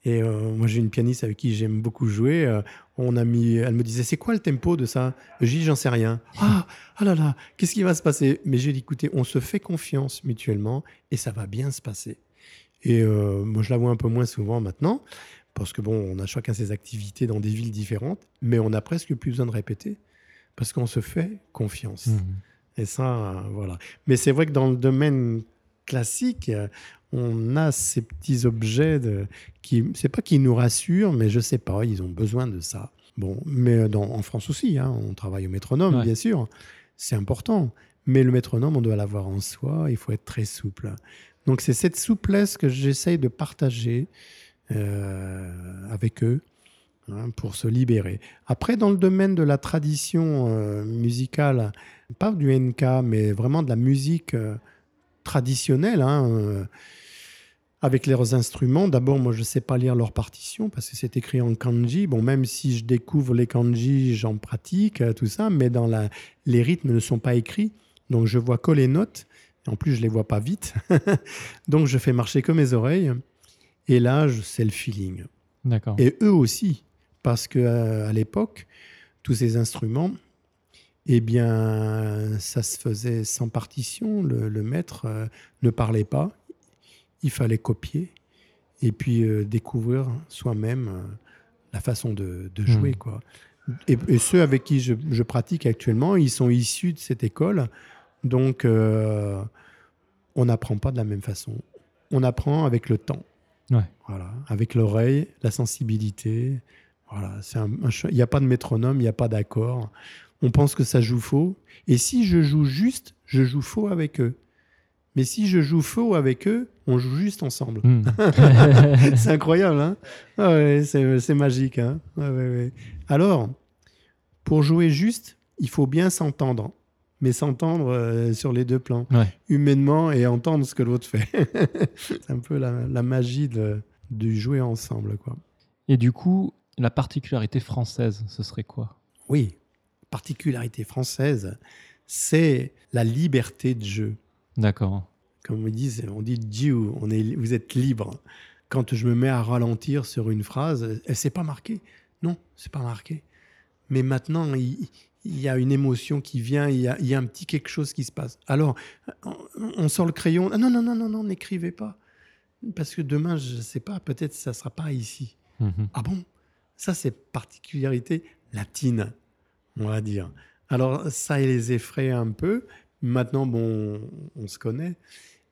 Et euh, moi, j'ai une pianiste avec qui j'aime beaucoup jouer. euh, on a mis, elle me disait, c'est quoi le tempo de ça? Je dis, j'en sais rien. Ah, ah là là, qu'est-ce qui va se passer? Mais j'ai dit, écoutez, on se fait confiance mutuellement et ça va bien se passer. Et euh, moi, je la vois un peu moins souvent maintenant, parce que bon, on a chacun ses activités dans des villes différentes, mais on a presque plus besoin de répéter, parce qu'on se fait confiance. Mhm. Et ça, voilà. Mais c'est vrai que dans le domaine classique, on a ces petits objets de, qui, c'est pas qui nous rassurent, mais je sais pas, ils ont besoin de ça. Bon, mais dans, en France aussi, hein, on travaille au métronome, Ouais. bien sûr, c'est important. Mais le métronome, on doit l'avoir en soi, il faut être très souple. Donc c'est cette souplesse que j'essaye de partager euh, avec eux hein, pour se libérer. Après, dans le domaine de la tradition euh, musicale, pas du NK, mais vraiment de la musique euh, traditionnelle, hein, euh, avec leurs instruments. D'abord, moi, je ne sais pas lire leurs partitions parce que c'est écrit en kanji. Bon, même si je découvre les kanji, j'en pratique, tout ça, mais dans la... les rythmes ne sont pas écrits. Donc, je vois que les notes. En plus, je les vois pas vite. Donc, je fais marcher que mes oreilles. Et là, c'est le feeling. D'accord. Et eux aussi, parce que euh, à l'époque, tous ces instruments, eh bien, ça se faisait sans partition. Le, le maître euh, ne parlait pas. Il fallait copier et puis euh, découvrir soi-même la façon de, de jouer. Hmm. Quoi. Et, et ceux avec qui je, je pratique actuellement, ils sont issus de cette école. Donc, euh, on n'apprend pas de la même façon. On apprend avec le temps. Ouais. Voilà, avec l'oreille, la sensibilité. Voilà, c'est il n'y a pas de métronome, il n'y a pas d'accord. On pense que ça joue faux. Et si je joue juste, je joue faux avec eux. Mais si je joue faux avec eux, on joue juste ensemble. Mhm. c'est incroyable, hein? Ah ouais, c'est, magique, hein? Ouais. Alors, pour jouer juste, il faut bien s'entendre. Mais s'entendre euh, sur les deux plans, Ouais. humainement et entendre ce que l'autre fait. c'est un peu la, la magie de, de jouer ensemble. Quoi. Et du coup, la particularité française, ce serait quoi? Oui, particularité française, c'est la liberté de jeu. D'accord. Comme on dit, on dit Dieu, on est, vous êtes libre. Quand je me mets à ralentir sur une phrase, elle s'est pas marquée. Non, c'est pas marqué. Mais maintenant, il, y a une émotion qui vient, il y, a, un petit quelque chose qui se passe. Alors, on, sort le crayon. Ah non, non, non, non, non, n'écrivez pas. Parce que demain, je ne sais pas, peut-être ça ne sera pas ici. Mhm. Ah bon? Ça, c'est particularité latine, on va dire. Alors, ça les effraie un peu. Maintenant, bon, on se connaît.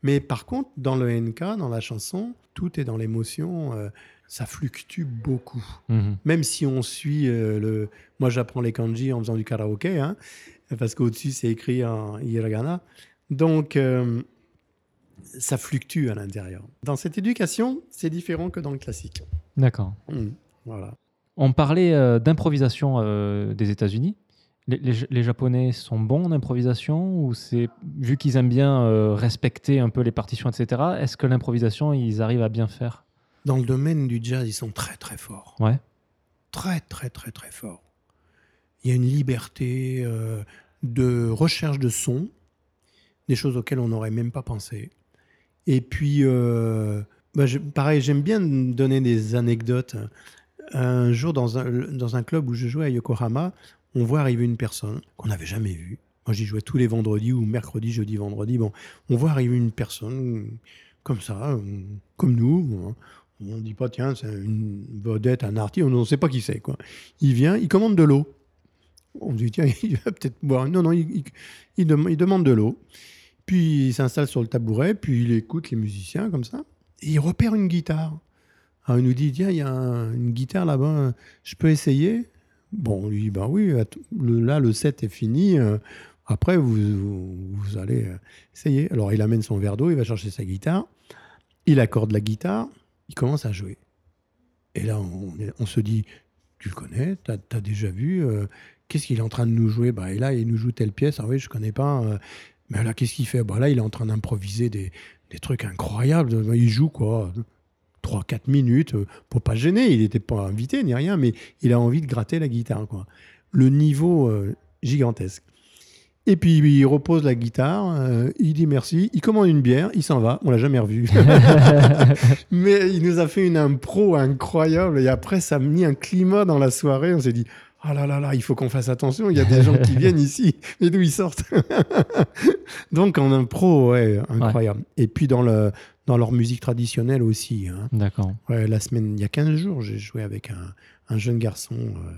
Mais par contre, dans le NK, dans la chanson, tout est dans l'émotion. Euh, ça fluctue beaucoup. Mhm. Même si on suit euh, le. Moi, j'apprends les kanji en faisant du karaoké, hein, parce qu'au-dessus, c'est écrit en hiragana. Donc, euh, ça fluctue à l'intérieur. Dans cette éducation, c'est différent que dans le classique. D'accord. Mmh, voilà. On parlait euh, d'improvisation des États-Unis. Les, Japonais sont bons en improvisation ou c'est vu qu'ils aiment bien respecter un peu les partitions, etc. Est-ce que l'improvisation, ils arrivent à bien faire? Dans le domaine du jazz, ils sont très très forts. Ouais. Très très très très forts. Il y a une liberté euh, de recherche de son, des choses auxquelles on n'aurait même pas pensé. Et puis, euh, bah, pareil, j'aime bien donner des anecdotes. Un jour, dans un, dans un club où je jouais à Yokohama, on voit arriver une personne qu'on n'avait jamais vue. Moi, j'y jouais tous les vendredis ou mercredi, jeudi, vendredi. Bon, on voit arriver une personne comme ça, comme nous. On ne dit pas, tiens, c'est une vedette, un artiste, on ne sait pas qui c'est. Quoi. Il vient, il commande de l'eau. On dit, tiens, il va peut-être boire. Non, non, il, il, demande de l'eau. Puis il s'installe sur le tabouret, puis il écoute les musiciens comme ça. Et il repère une guitare. Alors il nous dit, tiens, il y a une guitare là-bas, je peux essayer? Bon, lui dit, ben oui, là, le set est fini. Euh, après, vous, vous, allez euh, essayer. Alors il amène son verre d'eau, il va chercher sa guitare. Il accorde la guitare il commence à jouer. Et là, on, se dit, tu le connais, tu as, déjà vu, euh, qu'est-ce qu'il est en train de nous jouer? Bah, Et là, il nous joue telle pièce, ah oui, je connais pas. Euh, mais là, qu'est-ce qu'il fait? Bah, Là, il est en train d'improviser des, trucs incroyables. Il joue quoi 3-4 minutes, euh, pour pas gêner, il n'était pas invité ni rien, mais il a envie de gratter la guitare. Quoi. Le niveau gigantesque. Et puis il repose la guitare, euh, il dit merci, il commande une bière, il s'en va, on l'a jamais revu. Mais il nous a fait une impro incroyable et après ça a mis un climat dans la soirée, on s'est dit oh là là là, il faut qu'on fasse attention, il y a des gens qui viennent ici, et d'où ils sortent Donc en impro, ouais, incroyable. Et puis dans, le, dans leur musique traditionnelle aussi. Hein. D'accord. Ouais, la semaine, il y a 15 jours, j'ai joué avec un, un jeune garçon. Euh,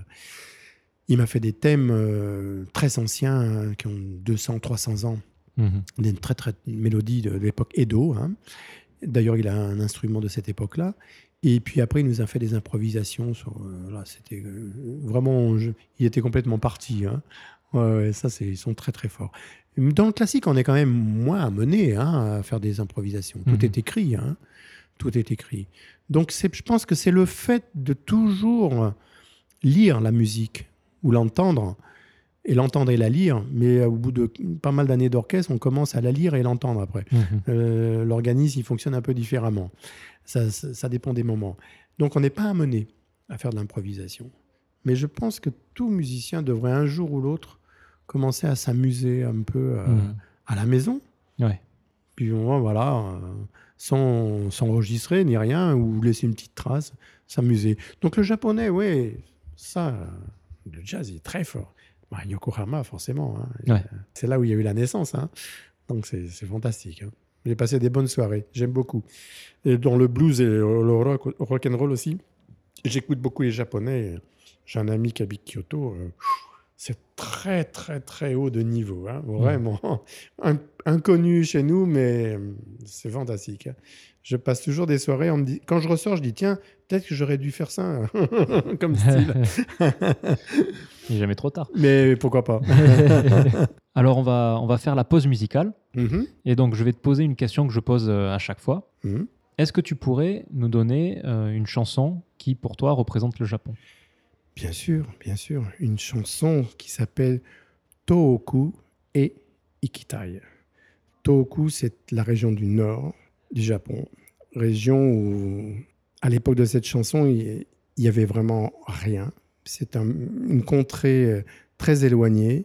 il m'a fait des thèmes euh, très anciens, hein, qui ont 200, 300 ans. Mhm. Des très, très mélodies de, l'époque Edo. Hein. D'ailleurs, il a un instrument de cette époque-là. Et puis après, il nous a fait des improvisations. Sur, euh, c'était euh, vraiment. il était complètement parti. Hein. Ouais, ça, c'est, ils sont très, très forts. Dans le classique, on est quand même moins amené hein, à faire des improvisations. Tout mhm. est écrit. Tout est écrit. Donc, je pense que c'est le fait de toujours lire la musique ou l'entendre, et l'entendre et la lire, mais au bout de pas mal d'années d'orchestre, on commence à la lire et l'entendre après. Mhm. Euh, l'organisme, il fonctionne un peu différemment. Ça, ça, dépend des moments. Donc on n'est pas amené à faire de l'improvisation. Mais je pense que tout musicien devrait un jour ou l'autre commencer à s'amuser un peu euh, mhm. à la maison. Ouais. Puis on, voilà, euh, sans s'enregistrer ni rien, ou laisser une petite trace, s'amuser. Donc le japonais, oui, ça, le jazz est très fort. Bah, Yokohama, forcément. Hein. C'est là où il y a eu la naissance. Hein. Donc c'est fantastique. Hein. J'ai passé des bonnes soirées. J'aime beaucoup. Et dans le blues et le rock, and roll aussi, j'écoute beaucoup les Japonais. J'ai un ami qui habite Kyoto. Euh, c'est très, très, très haut de niveau. Vraiment. inconnu chez nous, mais euh, c'est fantastique. Je passe toujours des soirées, on me dit, quand je ressors, je dis tiens, peut-être que j'aurais dû faire ça comme style. Il n'est jamais trop tard. Mais pourquoi pas Alors on va, on va faire la pause musicale. Mhm. Et donc je vais te poser une question que je pose euh, à chaque fois. Mhm. Est-ce que tu pourrais nous donner euh, une chanson qui pour toi représente le Japon? Bien sûr, bien sûr. Une chanson qui s'appelle Tohoku et Ikitai. Tohoku, c'est la région du nord du Japon, région où à l'époque de cette chanson, il n'y avait vraiment rien. C'est un- une contrée euh, très éloignée.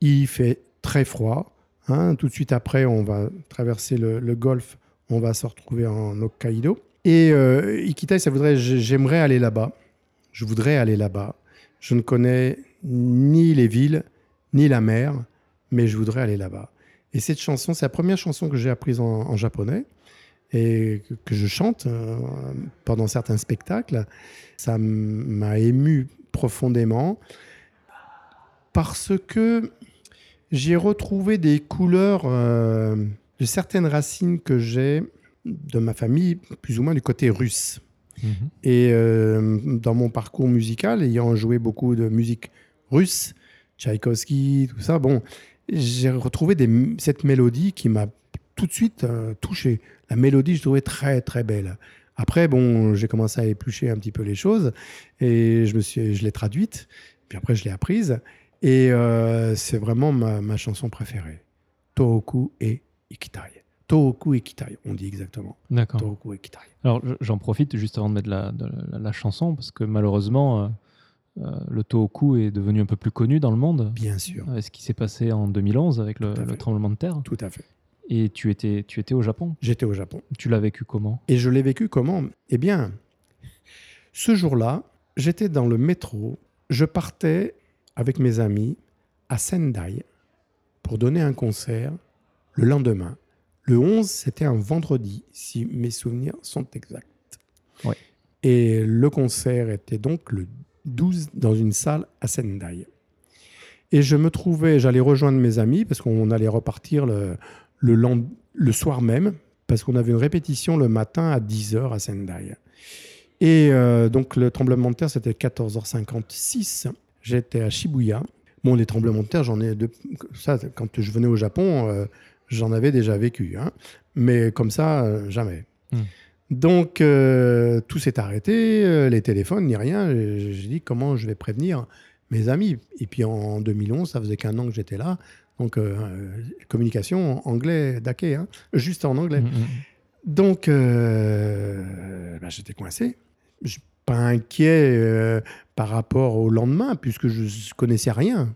Il fait très froid. hein. Tout de suite après, on va traverser le, golfe. On va se retrouver en Hokkaido. Et euh, Ikitai, ça voudrait, j'ai- j'aimerais aller là-bas. Je voudrais aller là-bas. Je ne connais ni les villes, ni la mer, mais je voudrais aller là-bas. Et cette chanson, c'est la première chanson que j'ai apprise en, japonais et que, je chante euh, pendant certains spectacles. Ça m'a ému profondément parce que j'ai retrouvé des couleurs euh, de certaines racines que j'ai de ma famille, plus ou moins du côté russe. Mhm. Et euh, dans mon parcours musical, ayant joué beaucoup de musique russe, Tchaïkovski, tout ça, bon, j'ai retrouvé cette mélodie qui m'a tout de suite euh, touché. La mélodie, je trouvais très très belle. Après, bon, j'ai commencé à éplucher un petit peu les choses et je me suis, je l'ai traduite. Puis après, je l'ai apprise et euh, c'est vraiment ma, ma chanson préférée. Tohoku et Ikitai. Tohoku et Ikitai, on dit exactement. D'accord. Tohoku et Ikitai. Alors je- j'en profite juste avant de mettre la, de la, la chanson, parce que malheureusement, euh, euh, le Tohoku est devenu un peu plus connu dans le monde. Bien sûr, Euh, Ce qui s'est passé en 2011 avec le, le tremblement de terre. tout à fait. Et tu étais, tu étais au Japon. J'étais au Japon. Tu l'as vécu comment? Et je l'ai vécu comment? Eh bien, ce jour-là, j'étais dans le métro. Je partais avec mes amis à Sendai pour donner un concert le lendemain. Le 11, c'était un vendredi, si mes souvenirs sont exacts. Et le concert était donc le 12 dans une salle à Sendai. Et je me trouvais, j'allais rejoindre mes amis parce qu'on allait repartir le, le, le soir même, parce qu'on avait une répétition le matin à 10h à Sendai. Et euh, donc le tremblement de terre, c'était 14h56. J'étais à Shibuya. Bon, les tremblements de terre, j'en ai... De... Ça, quand je venais au Japon, euh, j'en avais déjà vécu. hein. Mais comme ça, euh, jamais. Hmm. Donc, euh, tout s'est arrêté, euh, les téléphones, ni rien. J'ai dit, comment je vais prévenir mes amis? Et puis en 2011, ça faisait qu'un an que j'étais là. Donc, euh, communication anglais, daké, hein, juste en anglais. Mhm, mhm. Donc, euh, bah, j'étais coincé. Je pas inquiet par rapport au lendemain, puisque je ne connaissais rien.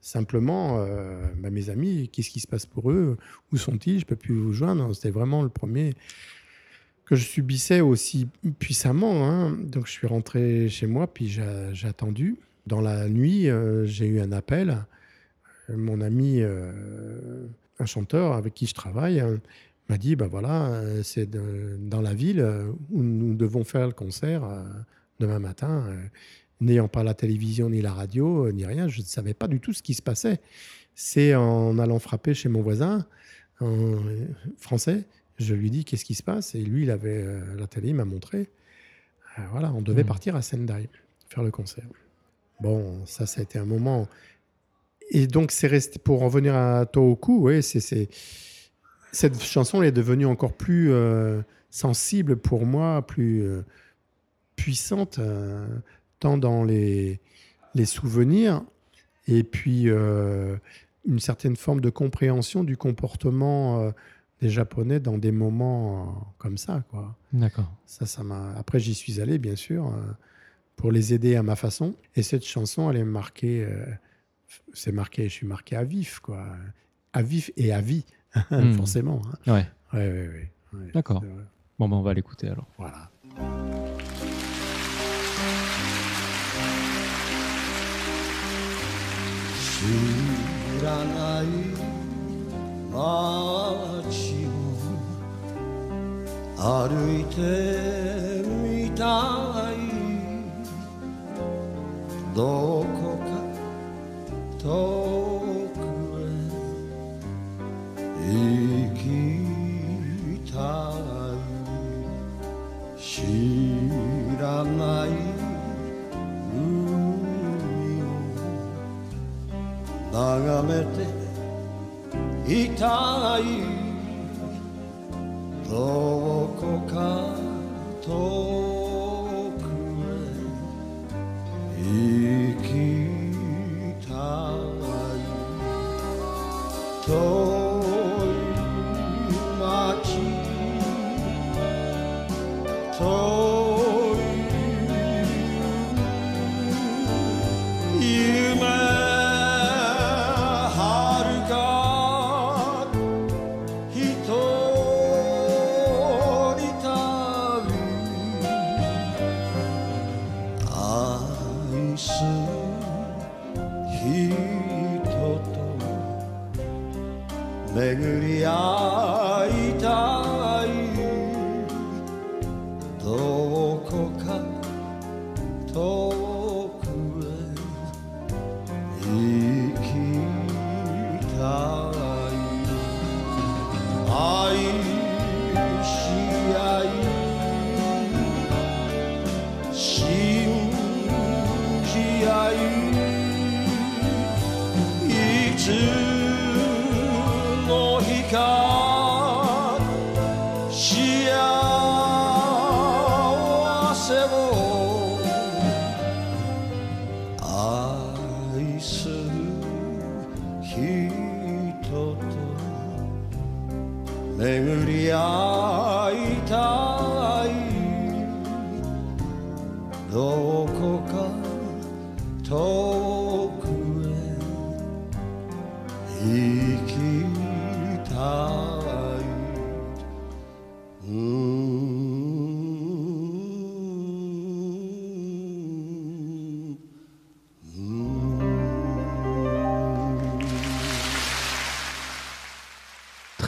Simplement, euh, bah, mes amis, qu'est-ce qui se passe pour eux? Où sont-ils? Je ne peux plus vous joindre. C'était vraiment le premier que je subissais aussi puissamment. hein. Donc, je suis rentré chez moi, puis j'ai attendu. Dans la nuit, euh, j'ai eu un appel. Mon ami, euh, un chanteur avec qui je travaille, euh, m'a dit bah voilà, c'est dans la ville où nous devons faire le concert demain matin. N'ayant pas la télévision ni la radio euh, ni rien, je ne savais pas du tout ce qui se passait. C'est en allant frapper chez mon voisin en français, je lui dis qu'est-ce qui se passe? Et lui il avait euh, la télé, il m'a montré. Euh, voilà, on devait Mhm. partir à Sendai faire le concert. Bon, ça, ça a été un moment. Et donc, c'est resté pour en revenir à Tohoku, c'est, c'est- cette chanson elle est devenue encore plus euh, sensible pour moi, plus puissante, tant dans les, les souvenirs et puis euh, une certaine forme de compréhension du comportement euh, des Japonais dans des moments euh, comme ça, quoi. D'accord. Ça, ça m'a. Après, j'y suis allé, bien sûr, pour les aider à ma façon. Et cette chanson, elle est marquée. c'est marqué. Je suis marqué à vif, quoi. À vif et à vie, Hmm. forcément. hein. Ouais. Ouais, ouais, ouais. D'accord. Bon, ben, on va l'écouter alors. Voilà. 知らない街を歩いてみたいどこか遠くへ行きたい眺めていたい。どこか遠くへ。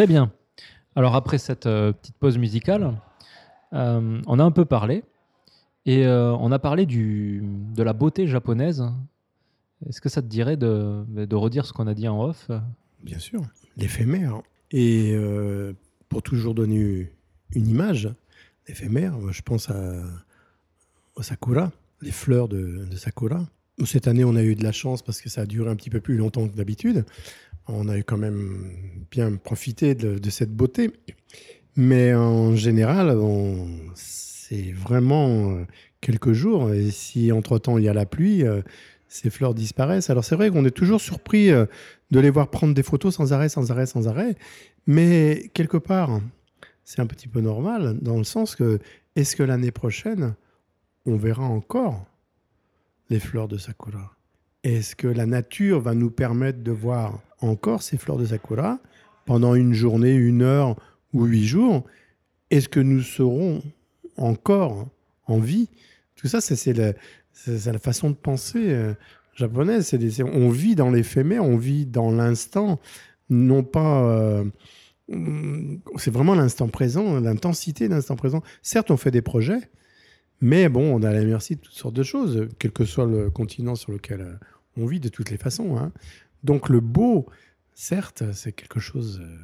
Très bien. Alors après cette euh, petite pause musicale, euh, on a un peu parlé et euh, on a parlé du, de la beauté japonaise. Est-ce que ça te dirait de, de redire ce qu'on a dit en off? Bien sûr, l'éphémère. Et pour toujours donner une image, l'éphémère, je pense à, au sakura, les fleurs de, de sakura. Cette année, on a eu de la chance parce que ça a duré un petit peu plus longtemps que d'habitude. On a eu quand même bien profité de, cette beauté. Mais en général, c'est vraiment euh, quelques jours. Et si entre-temps il y a la pluie, euh, ces fleurs disparaissent. Alors c'est vrai qu'on est toujours surpris euh, de les voir prendre des photos sans arrêt, sans arrêt, sans arrêt. Mais quelque part, c'est un petit peu normal dans le sens que est-ce que l'année prochaine, on verra encore les fleurs de sakura? Est-ce que la nature va nous permettre de voir encore ces fleurs de sakura pendant une journée, une heure ou huit jours Est-ce que nous serons encore en vie? Tout ça, c'est la, façon de penser euh, japonaise. On vit dans l'éphémère, on vit dans l'instant, non pas. euh, c'est vraiment l'instant présent, l'intensité de l'instant présent. Certes, on fait des projets, mais bon, on a la merci de toutes sortes de choses, quel que soit le continent sur lequel euh, on vit de toutes les façons. hein. Donc le beau, certes, c'est quelque chose euh,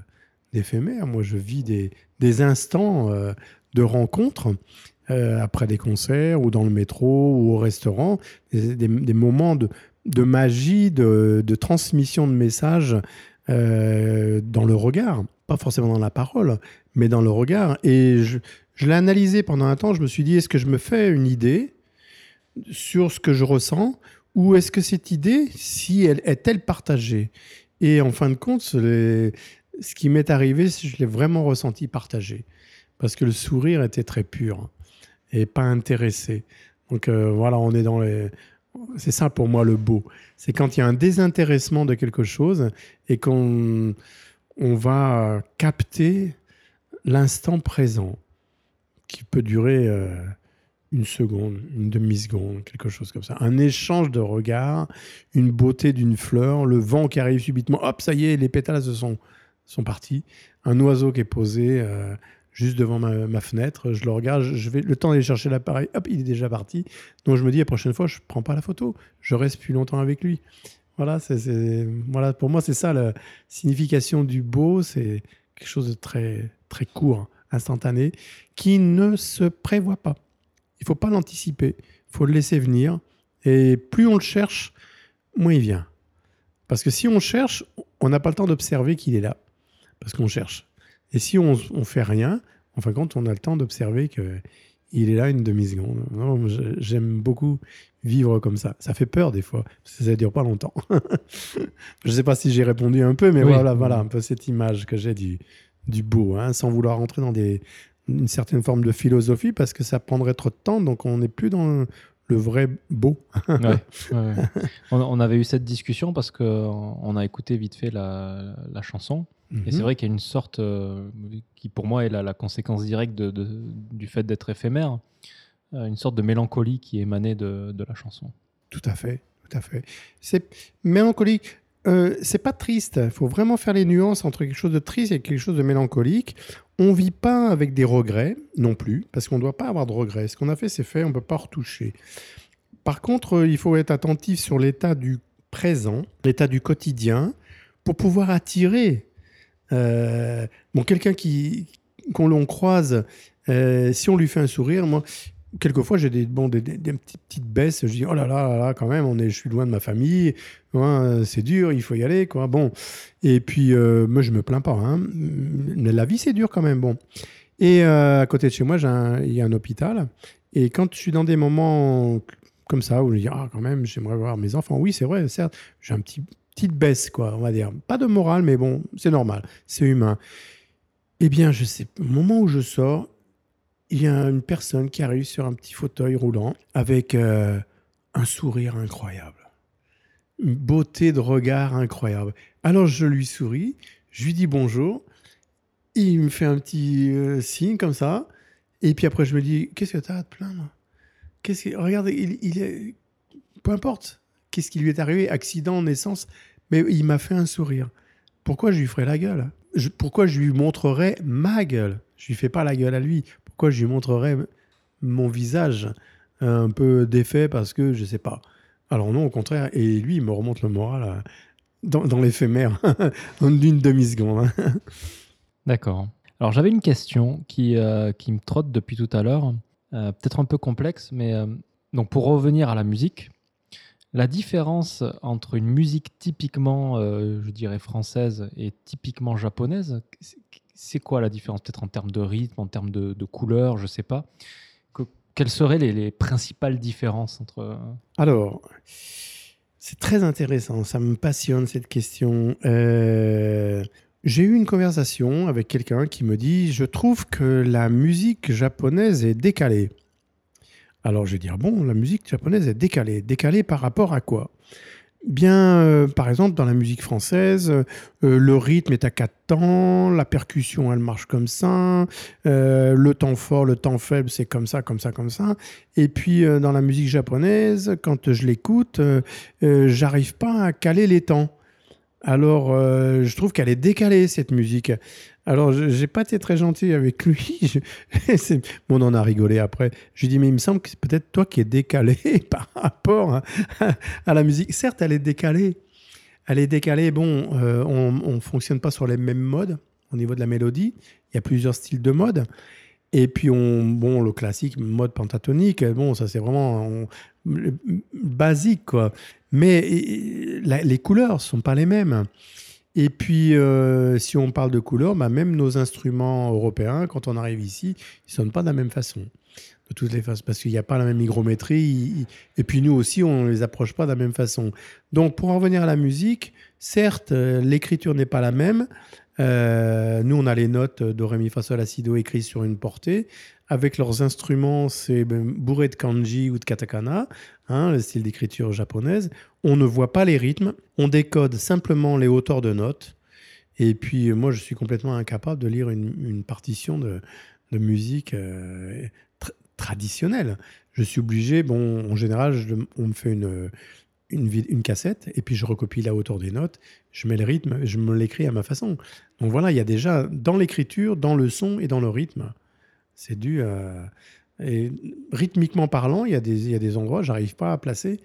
d'éphémère. Moi, je vis des, instants euh, de rencontres euh, après des concerts ou dans le métro ou au restaurant, des, moments de, magie, de, transmission de messages euh, dans le regard, pas forcément dans la parole, mais dans le regard. Et je l'ai analysé pendant un temps, je me suis dit, est-ce que je me fais une idée sur ce que je ressens ou est-ce que cette idée, si elle est-elle partagée? Et en fin de compte, ce qui m'est arrivé, je l'ai vraiment ressenti partagé. Parce que le sourire était très pur et pas intéressé. Donc euh, voilà, on est dans les... C'est ça pour moi le beau. C'est quand il y a un désintéressement de quelque chose et qu'on on va capter l'instant présent qui peut durer euh, une seconde, une demi-seconde, quelque chose comme ça. Un échange de regards, une beauté d'une fleur, le vent qui arrive subitement, hop, ça y est, les pétales se sont, sont partis. Un oiseau qui est posé euh, juste devant ma, fenêtre, je le regarde, je vais le temps d'aller chercher l'appareil, hop, il est déjà parti. Donc je me dis, la prochaine fois, je prends pas la photo, je reste plus longtemps avec lui. Voilà, voilà pour moi, c'est ça la signification du beau, c'est quelque chose de très, très court, instantané, qui ne se prévoit pas. Il faut pas l'anticiper, il faut le laisser venir. Et plus on le cherche, moins il vient. Parce que si on cherche, on n'a pas le temps d'observer qu'il est là. Parce qu'on cherche. Et si on ne fait rien, en fin de compte, on a le temps d'observer qu'il est là une demi-seconde. J'aime beaucoup vivre comme ça. Ça fait peur des fois, parce que ça ne dure pas longtemps. je ne sais pas si j'ai répondu un peu, mais Oui. voilà, voilà un peu cette image que j'ai du, du beau, hein, sans vouloir rentrer dans des, une certaine forme de philosophie, parce que ça prendrait trop de temps, donc on n'est plus dans le vrai beau. Ouais, ouais, ouais. On, on avait eu cette discussion parce qu'on on a écouté vite fait la, la chanson. Et c'est Mhm. vrai qu'il y a une sorte, euh, qui pour moi est la, la conséquence directe de- de- du fait d'être éphémère, euh, une sorte de mélancolie qui émanait de, de la chanson. Tout à fait, tout à fait. C'est mélancolique. Euh, c'est pas triste. Il faut vraiment faire les nuances entre quelque chose de triste et quelque chose de mélancolique. On vit pas avec des regrets non plus, parce qu'on ne doit pas avoir de regrets. Ce qu'on a fait, c'est fait, on ne peut pas retoucher. Par contre, euh, il faut être attentif sur l'état du présent, l'état du quotidien, pour pouvoir attirer euh, bon, quelqu'un qu'on l'on croise, si on lui fait un sourire, moi, quelquefois j'ai des, bon, des, petites, baisses, je dis oh là là, là, quand même, on est, je suis loin de ma famille, hein, c'est dur, il faut y aller, quoi. Bon, et puis euh, moi je me plains pas, hein, la vie c'est dur quand même, bon. Et euh, à côté de chez moi, il y a un hôpital, et quand je suis dans des moments comme ça où je dis ah quand même, j'aimerais voir mes enfants, oui c'est vrai, certes, j'ai un petit petite baisse, quoi, on va dire. Pas de morale, mais bon, c'est normal, c'est humain. Eh bien, je sais, au moment où je sors, il y a une personne qui arrive sur un petit fauteuil roulant avec euh, un sourire incroyable, une beauté de regard incroyable. Alors je lui souris, je lui dis bonjour, il me fait un petit euh, signe comme ça, et puis après je me dis qu'est-ce que tu as à te plaindre? Qu'est-ce que regarde, il, est peu importe. Qu'est-ce qui lui est arrivé, accident, naissance, mais il m'a fait un sourire. Pourquoi je lui ferais la gueule? Pourquoi je lui montrerais ma gueule? Je lui fais pas la gueule à lui. Pourquoi je lui montrerais mon visage un peu défait parce que je sais pas. Alors non, au contraire. Et lui, il me remonte le moral euh, dans, dans l'éphémère, en une demi-seconde. hein. D'accord. Alors j'avais une question qui, euh, qui me trotte depuis tout à l'heure, euh, peut-être un peu complexe, mais euh, donc pour revenir à la musique, la différence entre une musique typiquement, euh, je dirais française et typiquement japonaise, c'est- quoi la différence Peut-être en termes de rythme, en termes de, couleur, je sais pas. Que- quelles seraient les, les principales différences entre euh, Alors, c'est très intéressant. Ça me passionne cette question. Euh, J'ai eu une conversation avec quelqu'un qui me dit Je trouve que la musique japonaise est décalée. Alors je vais dire Bon, la musique japonaise est décalée. Décalée par rapport à quoi? Bien, euh, par exemple, dans la musique française, euh, le rythme est à quatre temps, la percussion, elle marche comme ça, euh, le temps fort, le temps faible, c'est comme ça, comme ça, comme ça. Et puis, euh, dans la musique japonaise, quand je l'écoute, euh, euh, j'arrive pas à caler les temps. Alors, euh, je trouve qu'elle est décalée, cette musique. Alors, j'ai pas été très gentil avec lui. Bon, on en a rigolé après. Je lui dis, mais il me semble que c'est peut-être toi qui es décalé par rapport à, la musique. Certes, elle est décalée. Elle est décalée. Bon, euh, on ne fonctionne pas sur les mêmes modes au niveau de la mélodie. Il y a plusieurs styles de mode. Et puis, on, bon, le classique mode pentatonique, bon, ça c'est vraiment on- basique, quoi. Mais les couleurs sont pas les mêmes. Et puis, euh, si on parle de couleurs, bah, même nos instruments européens, quand on arrive ici, ils sonnent pas de la même façon. De toutes les façons, parce qu'il n'y a pas la même hygrométrie. Et puis, nous aussi, on ne les approche pas de la même façon. Donc, pour en revenir à la musique, certes, euh, l'écriture n'est pas la même. Euh, nous, on a les notes de Ré, Mi, Fa, Sol, La, Si, Do écrites sur une portée. Avec leurs instruments, c'est ben, bourré de kanji ou de katakana, hein, le style d'écriture japonaise. On ne voit pas les rythmes, on décode simplement les hauteurs de notes. Et puis, euh, moi, je suis complètement incapable de lire une, partition de, musique euh, tr- traditionnelle. Je suis obligé, bon, en général, on me fait une, une, cassette et puis je recopie la hauteur des notes, je mets le rythme, je me l'écris à ma façon. Donc voilà, il y a déjà dans l'écriture, dans le son et dans le rythme, c'est dû à. Et rythmiquement parlant, il y a des, il y a des endroits, j'arrive pas à placer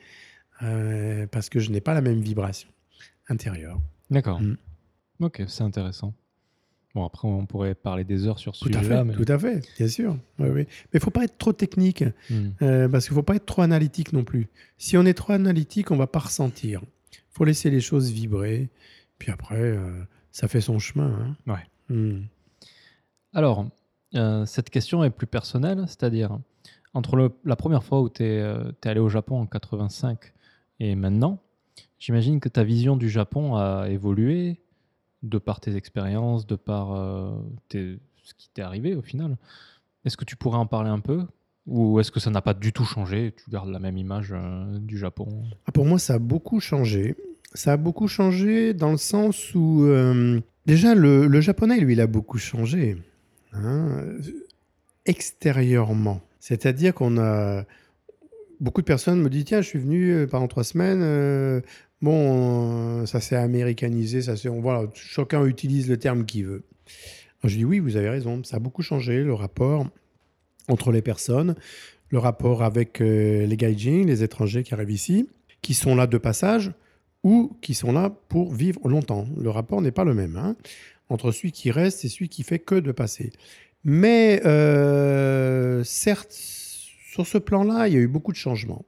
euh, parce que je n'ai pas la même vibration intérieure. D'accord. Mm. Ok, c'est intéressant. Bon, après, on pourrait parler des heures sur ce sujet-là. fait, mais... tout à fait, bien sûr. Oui, oui. Mais il faut pas être trop technique. Hmm. Euh, parce qu'il ne faut pas être trop analytique non plus. Si on est trop analytique, on va pas ressentir. Il faut laisser les choses vibrer. Puis après, euh, ça fait son chemin. hein. Ouais. Hmm. Alors, euh, cette question est plus personnelle, c'est-à-dire entre le- la première fois où tu es, allé au Japon en 85 et maintenant, j'imagine que ta vision du Japon a évolué de par tes expériences, de par euh, ce qui t'est arrivé au final. Est-ce que tu pourrais en parler un peu? Ou est-ce que ça n'a pas du tout changé Tu gardes la même image euh, du Japon? Ah, pour moi, ça a beaucoup changé. Ça a beaucoup changé dans le sens où, euh, déjà, le, japonais, lui, il a beaucoup changé. hein, extérieurement. C'est-à-dire qu'on a beaucoup de personnes me disent tiens, je suis venu pendant trois semaines. Bon, euh, ça s'est américanisé, ça on- voilà, chacun utilise le terme qu'il veut. Je dis oui, vous avez raison. Ça a beaucoup changé le rapport entre les personnes, le rapport avec euh, les gaijin, les étrangers qui arrivent ici, qui sont là de passage ou qui sont là pour vivre longtemps. Le rapport n'est pas le même hein, entre celui qui reste et celui qui fait que de passer. Mais euh, certes, sur ce plan-là, il y a eu beaucoup de changements.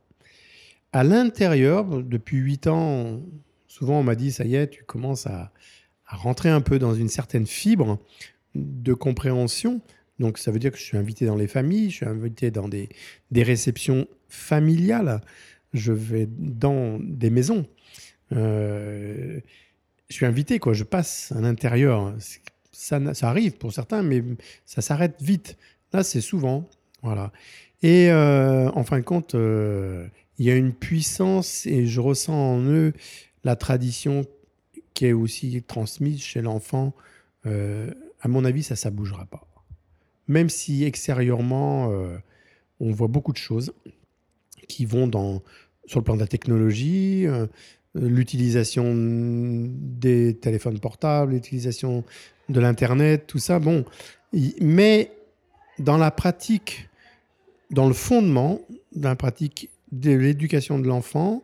À l'intérieur, depuis huit ans, souvent on m'a dit, ça y est, tu commences à, rentrer un peu dans une certaine fibre de compréhension. Donc ça veut dire que je suis invité dans les familles, je suis invité dans des, réceptions familiales, je vais dans des maisons. Euh, je suis invité, quoi. Je passe à l'intérieur. Ça arrive pour certains, mais ça s'arrête vite. Là, c'est souvent. Voilà. Et euh, en fin de compte, euh, il y a une puissance et je ressens en eux la tradition qui est aussi transmise chez l'enfant. Euh, à mon avis, ça, ça bougera pas. Même si extérieurement, euh, on voit beaucoup de choses qui vont dans, sur le plan de la technologie, euh, l'utilisation des téléphones portables, l'utilisation de l'Internet, tout ça. Bon, mais dans la pratique, dans le fondement, dans la pratique de l'éducation de l'enfant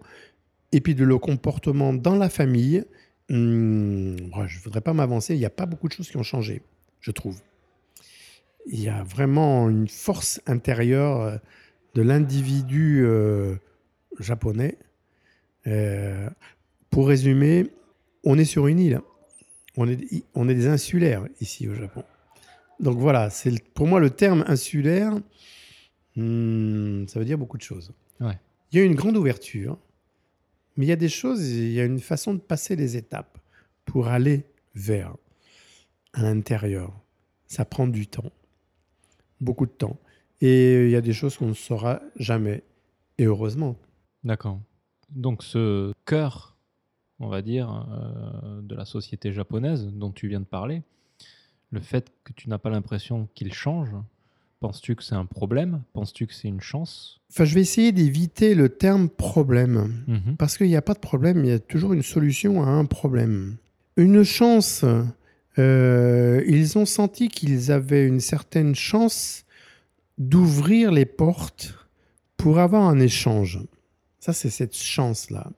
et puis de le comportement dans la famille, ouais, je ne voudrais pas m'avancer, il n'y a pas beaucoup de choses qui ont changé, je trouve. Il y a vraiment une force intérieure euh, de l'individu euh, japonais. Euh, pour résumer, on est sur une île. On est, on est des insulaires ici au Japon. Donc voilà, c'est pour moi le terme insulaire, hmm, ça veut dire beaucoup de choses. Ouais. Il y a une grande ouverture, mais il y a des choses, il y a une façon de passer les étapes pour aller vers à l'intérieur. Ça prend du temps, beaucoup de temps. Et il y a des choses qu'on ne saura jamais. Et heureusement. D'accord. Donc ce cœur, on va dire, euh, de la société japonaise dont tu viens de parler, le fait que tu n'as pas l'impression qu'il change, penses-tu que c'est un problème? Penses-tu que c'est une chance? Enfin, je vais essayer d'éviter le terme problème. Mhm. Parce qu'il n'y a pas de problème, il y a toujours une solution à un problème. Une chance, euh, ils ont senti qu'ils avaient une certaine chance d'ouvrir les portes pour avoir un échange. Ça, c'est cette chance-là.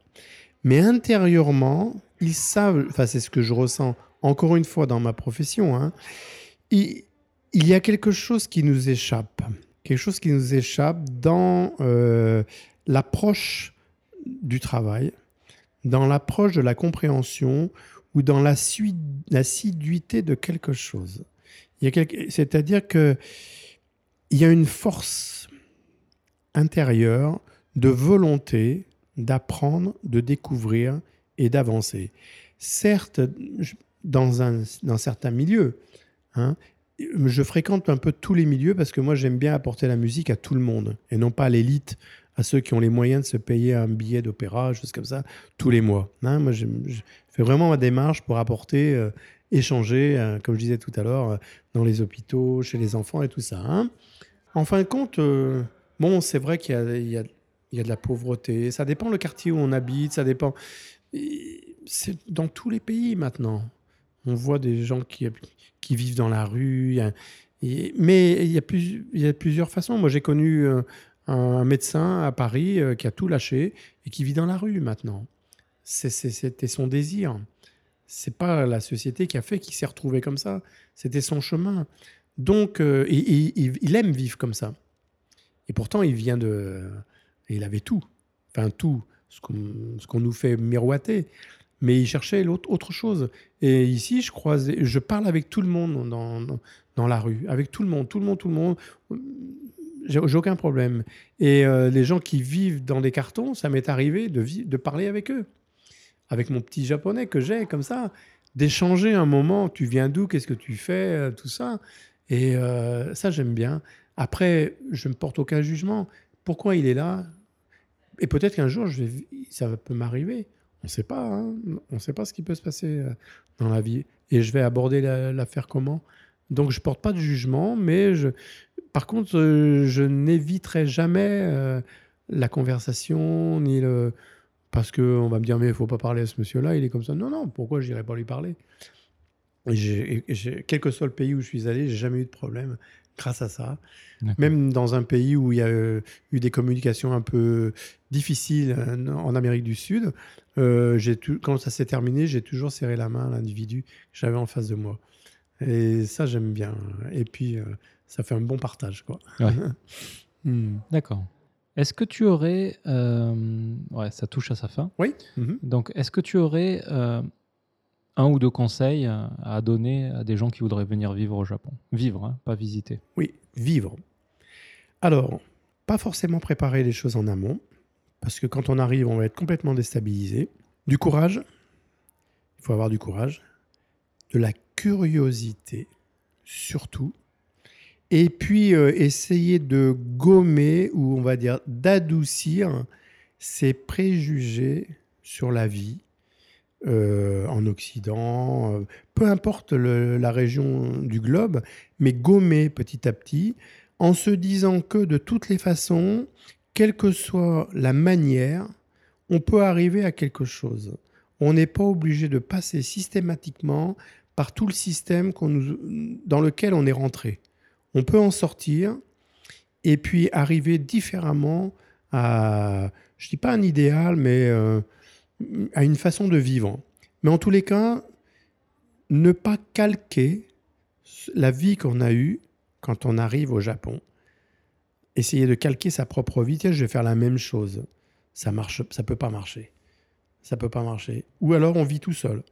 Mais intérieurement, ils savent, enfin c'est ce que je ressens encore une fois dans ma profession, hein, il, il y a quelque chose qui nous échappe. Quelque chose qui nous échappe dans euh, l'approche du travail, dans l'approche de la compréhension ou dans l'assiduité de quelque chose. Quelque- C'est-à-dire que il y a une force intérieure de volonté d'apprendre, de découvrir et d'avancer. Certes, dans, un, dans certains milieux, hein, je fréquente un peu tous les milieux parce que moi j'aime bien apporter la musique à tout le monde et non pas à l'élite, à ceux qui ont les moyens de se payer un billet d'opéra, choses comme ça, tous les mois. hein. moi je fais vraiment ma démarche pour apporter, euh, échanger, euh, comme je disais tout à l'heure, euh, dans les hôpitaux, chez les enfants et tout ça. hein. En fin de compte, bon, c'est vrai qu'il y y a- de la pauvreté, ça dépend le quartier où on habite, ça dépend. C'est dans tous les pays maintenant. On voit des gens qui, qui vivent dans la rue. mais il y, a plusieurs façons. Moi, j'ai connu euh, un médecin à Paris euh, qui a tout lâché et qui vit dans la rue maintenant. C'était son désir. C'est pas la société qui a fait qu'il s'est retrouvé comme ça. C'était son chemin. Donc, euh, il- aime vivre comme ça. Et pourtant, il vient de. Il avait tout. Enfin, tout. Ce qu'on nous fait miroiter. Mais il cherchait l'autre autre chose. Et ici, je croise, je parle avec tout le monde dans, dans, la rue, avec tout le monde, tout le monde, tout le monde. J'ai aucun problème. Et euh, les gens qui vivent dans des cartons, ça m'est arrivé de, de parler avec eux, avec mon petit japonais que j'ai, comme ça, d'échanger un moment. Tu viens d'où Qu'est-ce que tu fais euh, Tout ça. Et euh, ça, j'aime bien. Après, je ne porte aucun jugement. Pourquoi il est là? Et peut-être qu'un jour, je vais, ça peut m'arriver. On ne sait pas. hein. On sait pas ce qui peut se passer euh, dans la vie. Et je vais aborder la- l'affaire comment? Donc, je ne porte pas de jugement, mais je, par contre, euh, je n'éviterai jamais euh, la conversation, ni le. Parce qu'on va me dire, mais il faut pas parler à ce monsieur-là, il est comme ça. Non, non, pourquoi je n'irais pas lui parler? J'ai- Quel que soit le pays où je suis allé, j'ai jamais eu de problème grâce à ça. Même dans un pays où il y a eu des communications un peu difficiles en Amérique du Sud, euh, j'ai tout- quand ça s'est terminé, j'ai toujours serré la main à l'individu que j'avais en face de moi. Et ça, j'aime bien. Et puis, euh, ça fait un bon partage. Quoi. Ouais. Hmm. D'accord. Est-ce que tu aurais. euh, Ouais, ça touche à sa fin. Oui. Mhm. Donc, est-ce que tu aurais un ou deux conseils à donner à des gens qui voudraient venir vivre au Japon? Vivre, hein, pas visiter. Oui, vivre. Alors, pas forcément préparer les choses en amont, parce que quand on arrive, on va être complètement déstabilisé. Du courage, il faut avoir du courage. De la curiosité, surtout. Et puis, euh, essayer de gommer, ou on va dire d'adoucir, ses préjugés sur la vie euh, en Occident, euh, peu importe la région du globe, mais gommer petit à petit, en se disant que de toutes les façons, quelle que soit la manière, on peut arriver à quelque chose. On n'est pas obligé de passer systématiquement par tout le système dans lequel on est rentré. On peut en sortir et puis arriver différemment à, je dis pas un idéal, mais euh, à une façon de vivre. Mais en tous les cas, ne pas calquer la vie qu'on a eue quand on arrive au Japon. Essayer de calquer sa propre vie. Tiens, je vais faire la même chose. Ça marche, ça peut pas marcher. Ça peut pas marcher. Ou alors on vit tout seul.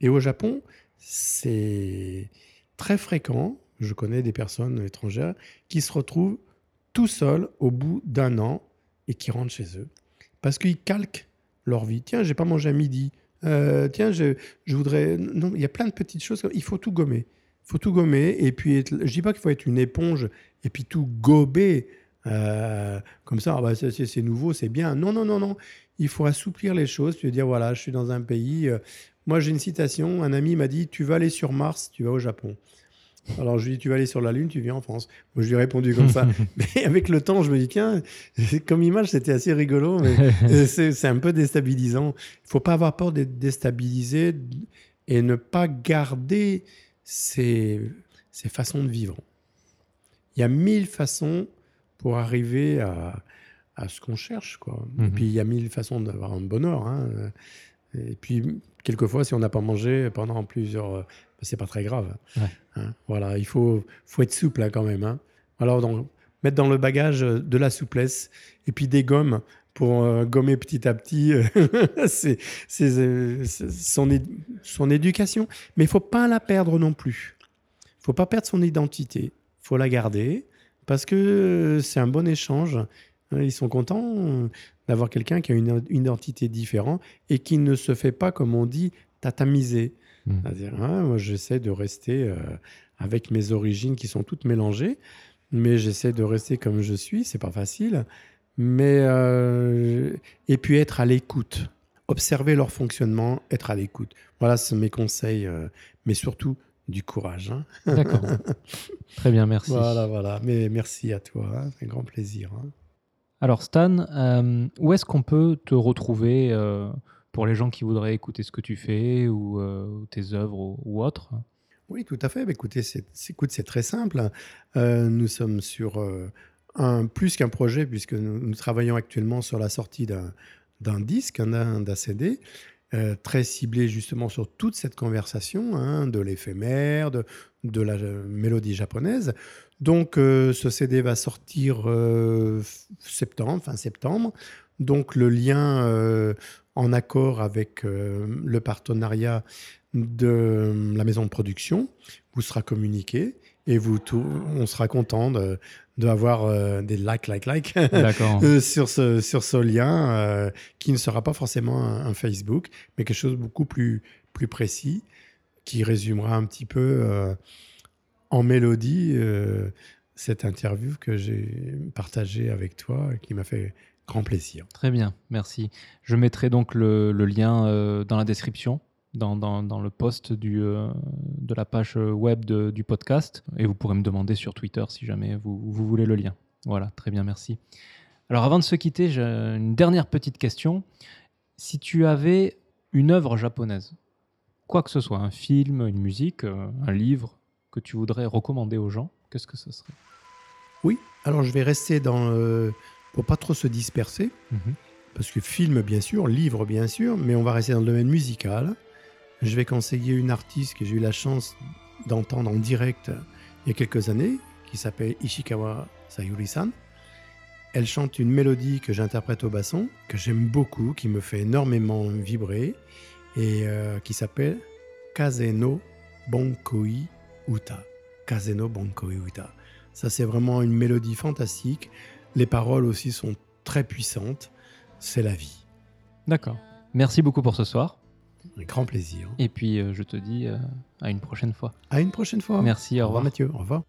Et au Japon, c'est très fréquent. Je connais des personnes étrangères qui se retrouvent tout seuls au bout d'un an et qui rentrent chez eux parce qu'ils calquent leur vie. Tiens, j'ai pas mangé à midi. Euh, tiens, je, je voudrais. Non, il y a plein de petites choses. Il faut tout gommer. Il faut tout gommer. Et puis, être- je dis pas qu'il faut être une éponge et puis tout gober. Euh, comme ça, ah bah, c'est- nouveau, c'est bien. Non, non, non, non. Il faut assouplir les choses. Puis dire voilà, je suis dans un pays. euh, moi, j'ai une citation. Un ami m'a dit Tu vas aller sur Mars, tu vas au Japon. Alors, je lui dis Tu vas aller sur la Lune, tu viens en France. Moi, je lui ai répondu comme ça. Mais avec le temps, je me dis Tiens, comme image, c'était assez rigolo. Mais euh, c'est c'est un peu déstabilisant. Il faut pas avoir peur d'être déstabilisé et ne pas garder ses, ses façons de vivre. Il y a mille façons pour arriver à, à ce qu'on cherche. Quoi. Et Mhm. puis, il y a mille façons d'avoir un bonheur. hein. Et puis, quelquefois, si on n'a pas mangé pendant plusieurs... euh, c'est pas très grave. Ouais. Hein. Voilà, il faut, faut être souple hein, quand même. Alors, donc, mettre dans le bagage de la souplesse et puis des gommes pour euh, gommer petit à petit euh, c'est, euh, son, son éducation. Mais il faut pas la perdre non plus. Il faut pas perdre son identité. Il faut la garder parce que euh, c'est un bon échange. Euh, Ils sont contents euh, d'avoir quelqu'un qui a une une identité différente et qui ne se fait pas, comme on dit, tatamiser. Mm. C'est-à-dire, hein, moi, j'essaie de rester euh, avec mes origines qui sont toutes mélangées, mais j'essaie de rester comme je suis. C'est pas facile, mais euh, et puis être à l'écoute, observer leur fonctionnement, être à l'écoute. Voilà, ce sont mes conseils, euh, mais surtout du courage. hein. D'accord. Très bien, merci. Voilà, voilà. Mais merci à toi, hein. c'est un grand plaisir. hein. Alors Stan, euh, où est-ce qu'on peut te retrouver euh, pour les gens qui voudraient écouter ce que tu fais ou euh, tes œuvres ou, ou autres? Oui, tout à fait. Bah, écoutez, c'est, c'est- écoute, c'est très simple. Nous sommes sur un plus qu'un projet, puisque nous, nous travaillons actuellement sur la sortie d'un, disque, d'un, d'un CD, euh, très ciblé justement sur toute cette conversation, hein, de l'éphémère, de, la euh, mélodie japonaise. Donc, euh, ce CD va sortir septembre, fin septembre. Donc, le lien en accord avec le partenariat de la maison de production vous sera communiqué et vous tout- on sera content de d'avoir euh, des likes, like, like euh, sur ce sur ce lien euh, qui ne sera pas forcément un, un Facebook, mais quelque chose de beaucoup plus plus précis qui résumera un petit peu euh, en mélodie euh, cette interview que j'ai partagée avec toi et qui m'a fait grand plaisir. Très bien, merci. Je mettrai donc le, le lien euh, dans la description, dans, dans- dans le post du, euh, de la page web de- du podcast, et vous pourrez me demander sur Twitter si jamais vous, vous voulez le lien. Voilà, très bien, merci. Alors avant de se quitter, j'ai une dernière petite question. Si tu avais une œuvre japonaise, quoi que ce soit, un film, une musique, euh, un livre que tu voudrais recommander aux gens, qu'est-ce que ce serait? Oui, alors je vais rester dans... euh, pour pas trop se disperser, parce que film bien sûr, livre bien sûr, mais on va rester dans le domaine musical. Je vais conseiller une artiste que j'ai eu la chance d'entendre en direct il y a quelques années, qui s'appelle Ishikawa Sayuri-san. Elle chante une mélodie que j'interprète au basson, que j'aime beaucoup, qui me fait énormément vibrer, et euh, qui s'appelle Kazeno Bonkoi Uta. Kazeno Bonkoi Uta. Ça, c'est vraiment une mélodie fantastique. Les paroles aussi sont très puissantes. C'est la vie. D'accord. Merci beaucoup pour ce soir. Un grand plaisir. Et puis, euh, je te dis euh, à une prochaine fois. À une prochaine fois. Merci, au Au revoir revoir. Mathieu. Au revoir.